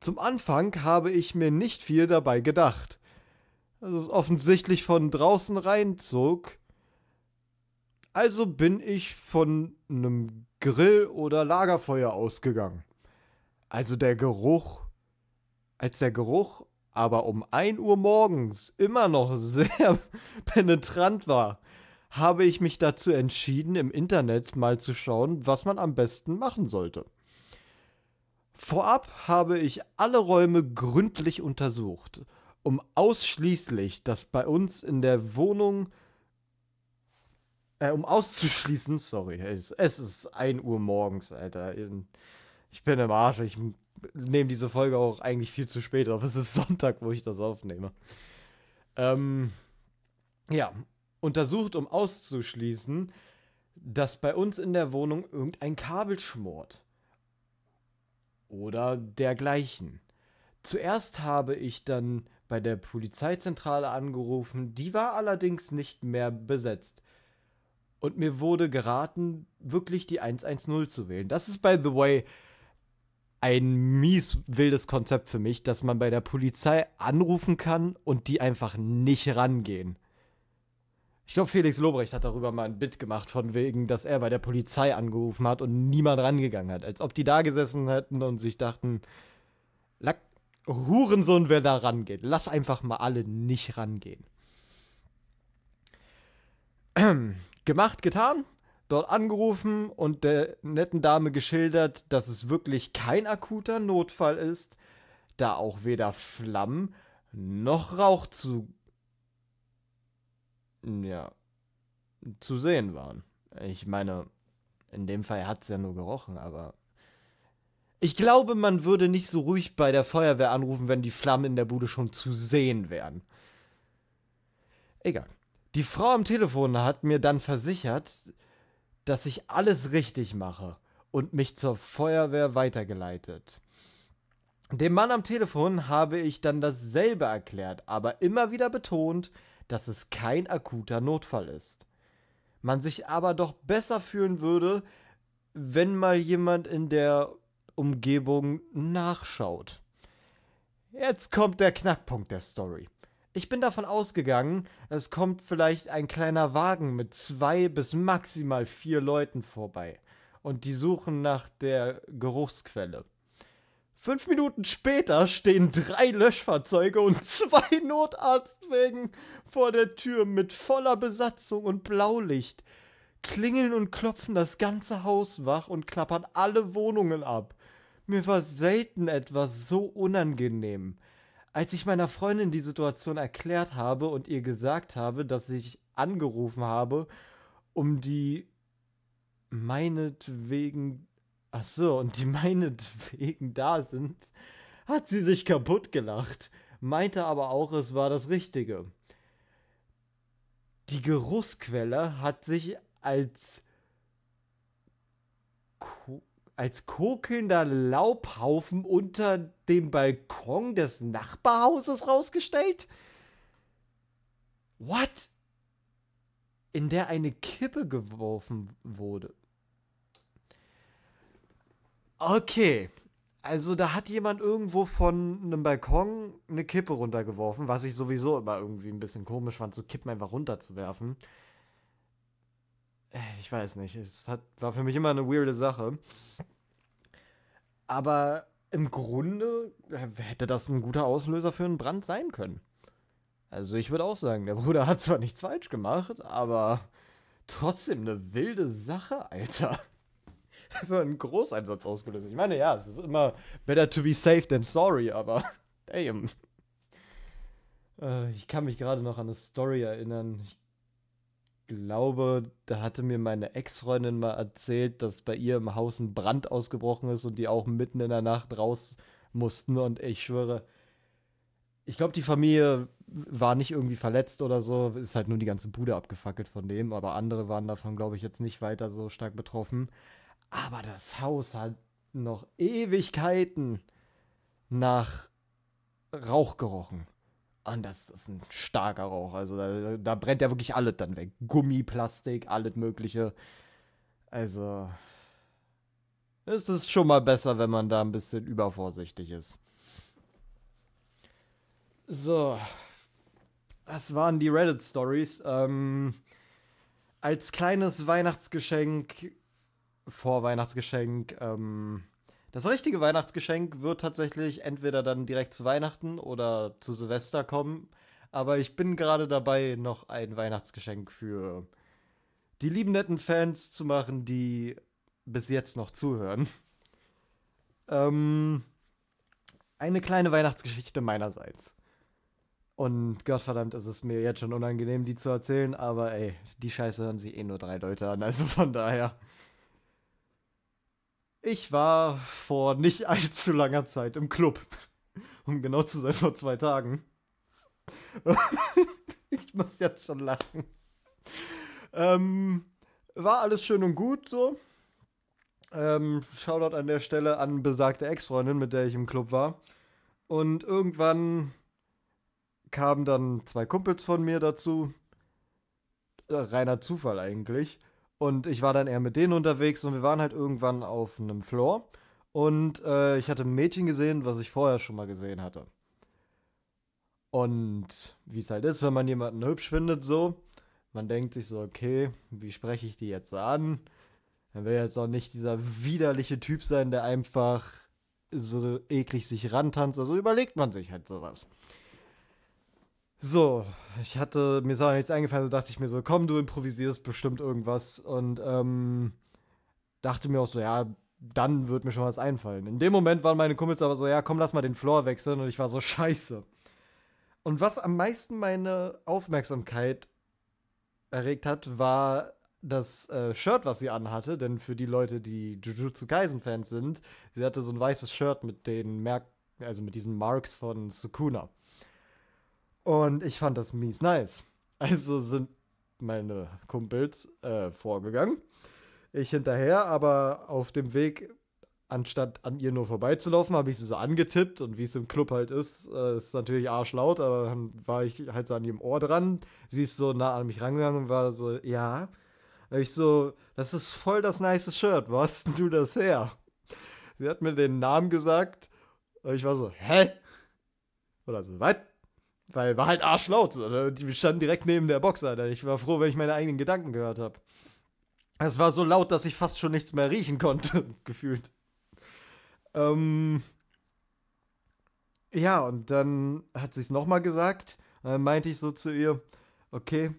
Zum Anfang habe ich mir nicht viel dabei gedacht. Dass es offensichtlich von draußen reinzog also bin ich von einem Grill oder Lagerfeuer ausgegangen. Also der Geruch, als der Geruch aber um 1 Uhr morgens immer noch sehr penetrant war, habe ich mich dazu entschieden, im Internet mal zu schauen, was man am besten machen sollte. Vorab habe ich alle Räume gründlich untersucht, um ausschließlich das bei uns in der Wohnung äh, um auszuschließen, sorry, es, es ist 1 Uhr morgens, Alter. Ich bin im Arsch. Ich nehme diese Folge auch eigentlich viel zu spät auf. Es ist Sonntag, wo ich das aufnehme. Ähm, ja, untersucht, um auszuschließen, dass bei uns in der Wohnung irgendein Kabel schmort. Oder dergleichen. Zuerst habe ich dann bei der Polizeizentrale angerufen, die war allerdings nicht mehr besetzt und mir wurde geraten, wirklich die 110 zu wählen. Das ist, by the way, ein mies wildes Konzept für mich, dass man bei der Polizei anrufen kann und die einfach nicht rangehen. Ich glaube, Felix Lobrecht hat darüber mal ein Bit gemacht, von wegen, dass er bei der Polizei angerufen hat und niemand rangegangen hat. Als ob die da gesessen hätten und sich dachten, Lack, Hurensohn, wer da rangeht. Lass einfach mal alle nicht rangehen. Gemacht, getan. Dort angerufen und der netten Dame geschildert, dass es wirklich kein akuter Notfall ist, da auch weder Flammen noch Rauch zu ja, zu sehen waren. Ich meine, in dem Fall hat es ja nur gerochen, aber ich glaube, man würde nicht so ruhig bei der Feuerwehr anrufen, wenn die Flammen in der Bude schon zu sehen wären. Egal. Die Frau am Telefon hat mir dann versichert, dass ich alles richtig mache und mich zur Feuerwehr weitergeleitet. Dem Mann am Telefon habe ich dann dasselbe erklärt, aber immer wieder betont, dass es kein akuter Notfall ist. Man sich aber doch besser fühlen würde, wenn mal jemand in der Umgebung nachschaut. Jetzt kommt der Knackpunkt der Story. Ich bin davon ausgegangen, es kommt vielleicht ein kleiner Wagen mit zwei bis maximal vier Leuten vorbei und die suchen nach der Geruchsquelle. Fünf Minuten später stehen drei Löschfahrzeuge und zwei Notarztwägen vor der Tür mit voller Besatzung und Blaulicht, klingeln und klopfen das ganze Haus wach und klappern alle Wohnungen ab. Mir war selten etwas so unangenehm. Als ich meiner Freundin die Situation erklärt habe und ihr gesagt habe, dass ich angerufen habe, um die meinetwegen Ach so, und die meinetwegen da sind, hat sie sich kaputt gelacht, meinte aber auch, es war das Richtige. Die Geruchsquelle hat sich als als kokelnder Laubhaufen unter dem Balkon des Nachbarhauses rausgestellt? What? In der eine Kippe geworfen wurde. Okay. Also da hat jemand irgendwo von einem Balkon eine Kippe runtergeworfen, was ich sowieso immer irgendwie ein bisschen komisch fand, so Kippen einfach runterzuwerfen. Äh, ich weiß nicht, es hat, war für mich immer eine weirde Sache. Aber im Grunde hätte das ein guter Auslöser für einen Brand sein können. Also ich würde auch sagen, der Bruder hat zwar nichts falsch gemacht, aber trotzdem eine wilde Sache, Alter für einen Großeinsatz ausgelöst. Ich meine, ja, es ist immer better to be safe than sorry, aber damn. Äh, ich kann mich gerade noch an eine Story erinnern. Ich glaube, da hatte mir meine Ex-Freundin mal erzählt, dass bei ihr im Haus ein Brand ausgebrochen ist und die auch mitten in der Nacht raus mussten. Und ich schwöre, ich glaube, die Familie war nicht irgendwie verletzt oder so, ist halt nur die ganze Bude abgefackelt von dem, aber andere waren davon, glaube ich, jetzt nicht weiter so stark betroffen. Aber das Haus hat noch Ewigkeiten nach Rauch gerochen. Und das, ist ein starker Rauch. Also da, da brennt ja wirklich alles dann weg. Gummi, Plastik, alles Mögliche. Also. Es ist schon mal besser, wenn man da ein bisschen übervorsichtig ist. So. Das waren die Reddit-Stories. Ähm, als kleines Weihnachtsgeschenk Vorweihnachtsgeschenk. Ähm, das richtige Weihnachtsgeschenk wird tatsächlich entweder dann direkt zu Weihnachten oder zu Silvester kommen. Aber ich bin gerade dabei, noch ein Weihnachtsgeschenk für die lieben netten Fans zu machen, die bis jetzt noch zuhören. Ähm, eine kleine Weihnachtsgeschichte meinerseits. Und Gottverdammt ist es mir jetzt schon unangenehm, die zu erzählen, aber ey, die Scheiße hören sich eh nur drei Leute an, also von daher. Ich war vor nicht allzu langer Zeit im Club. Um genau zu sein, vor zwei Tagen. ich muss jetzt schon lachen. Ähm, war alles schön und gut so. Ähm, Shoutout an der Stelle an besagte Ex-Freundin, mit der ich im Club war. Und irgendwann kamen dann zwei Kumpels von mir dazu. Äh, reiner Zufall eigentlich. Und ich war dann eher mit denen unterwegs und wir waren halt irgendwann auf einem Floor. Und äh, ich hatte ein Mädchen gesehen, was ich vorher schon mal gesehen hatte. Und wie es halt ist, wenn man jemanden hübsch findet, so, man denkt sich so, okay, wie spreche ich die jetzt an? Dann will jetzt auch nicht dieser widerliche Typ sein, der einfach so eklig sich rantanzt. Also überlegt man sich halt sowas. So, ich hatte, mir ist nichts eingefallen, so dachte ich mir so, komm, du improvisierst bestimmt irgendwas. Und ähm, dachte mir auch so, ja, dann wird mir schon was einfallen. In dem Moment waren meine Kumpels aber so, ja, komm, lass mal den Floor wechseln. Und ich war so, scheiße. Und was am meisten meine Aufmerksamkeit erregt hat, war das äh, Shirt, was sie anhatte. Denn für die Leute, die Jujutsu Kaisen-Fans sind, sie hatte so ein weißes Shirt mit den Merk also mit diesen Marks von Sukuna. Und ich fand das mies nice. Also sind meine Kumpels äh, vorgegangen. Ich hinterher, aber auf dem Weg, anstatt an ihr nur vorbeizulaufen, habe ich sie so angetippt und wie es im Club halt ist, äh, ist natürlich arschlaut, aber dann war ich halt so an ihrem Ohr dran. Sie ist so nah an mich rangegangen und war so, ja. Ich so, das ist voll das nice Shirt, wo hast denn du das her? Sie hat mir den Namen gesagt und ich war so, hä? Oder so, was? Weil war halt arschlaut. Die standen direkt neben der Box, Alter. Ich war froh, wenn ich meine eigenen Gedanken gehört habe. Es war so laut, dass ich fast schon nichts mehr riechen konnte, gefühlt. Ähm ja, und dann hat sie es nochmal gesagt. Dann meinte ich so zu ihr, okay,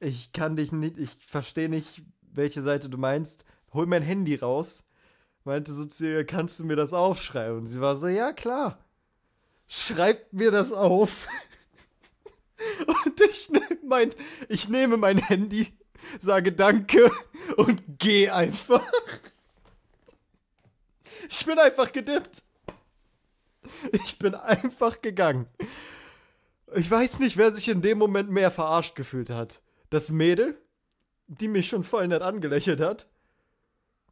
ich kann dich nicht, ich verstehe nicht, welche Seite du meinst. Hol mein Handy raus. Meinte so zu ihr, kannst du mir das aufschreiben? Und sie war so, ja, klar schreibt mir das auf. Und ich nehme mein, ich nehme mein Handy, sage Danke und gehe einfach. Ich bin einfach gedippt. Ich bin einfach gegangen. Ich weiß nicht, wer sich in dem Moment mehr verarscht gefühlt hat. Das Mädel, die mich schon voll nett angelächelt hat.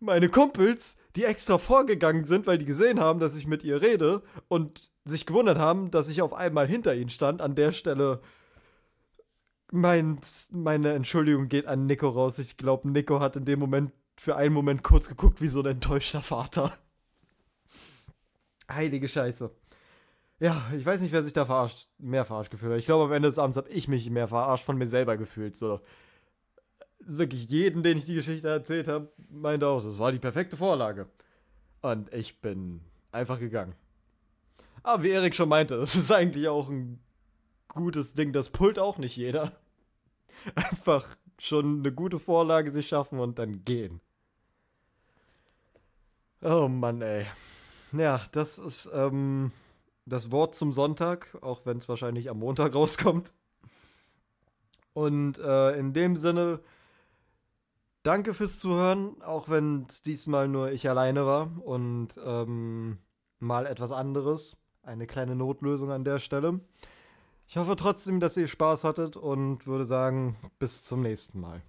Meine Kumpels, die extra vorgegangen sind, weil die gesehen haben, dass ich mit ihr rede und sich gewundert haben, dass ich auf einmal hinter ihnen stand. An der Stelle mein, meine Entschuldigung geht an Nico raus. Ich glaube, Nico hat in dem Moment für einen Moment kurz geguckt wie so ein enttäuschter Vater. Heilige Scheiße. Ja, ich weiß nicht, wer sich da verarscht, mehr verarscht gefühlt hat. Ich glaube, am Ende des Abends habe ich mich mehr verarscht von mir selber gefühlt. So. Wirklich jeden, den ich die Geschichte erzählt habe, meinte auch, das war die perfekte Vorlage. Und ich bin einfach gegangen. Aber wie Erik schon meinte, das ist eigentlich auch ein gutes Ding. Das pullt auch nicht jeder. Einfach schon eine gute Vorlage sich schaffen und dann gehen. Oh Mann, ey. Ja, das ist ähm, das Wort zum Sonntag, auch wenn es wahrscheinlich am Montag rauskommt. Und äh, in dem Sinne, danke fürs Zuhören, auch wenn es diesmal nur ich alleine war und ähm, mal etwas anderes eine kleine Notlösung an der Stelle. Ich hoffe trotzdem, dass ihr Spaß hattet und würde sagen, bis zum nächsten Mal.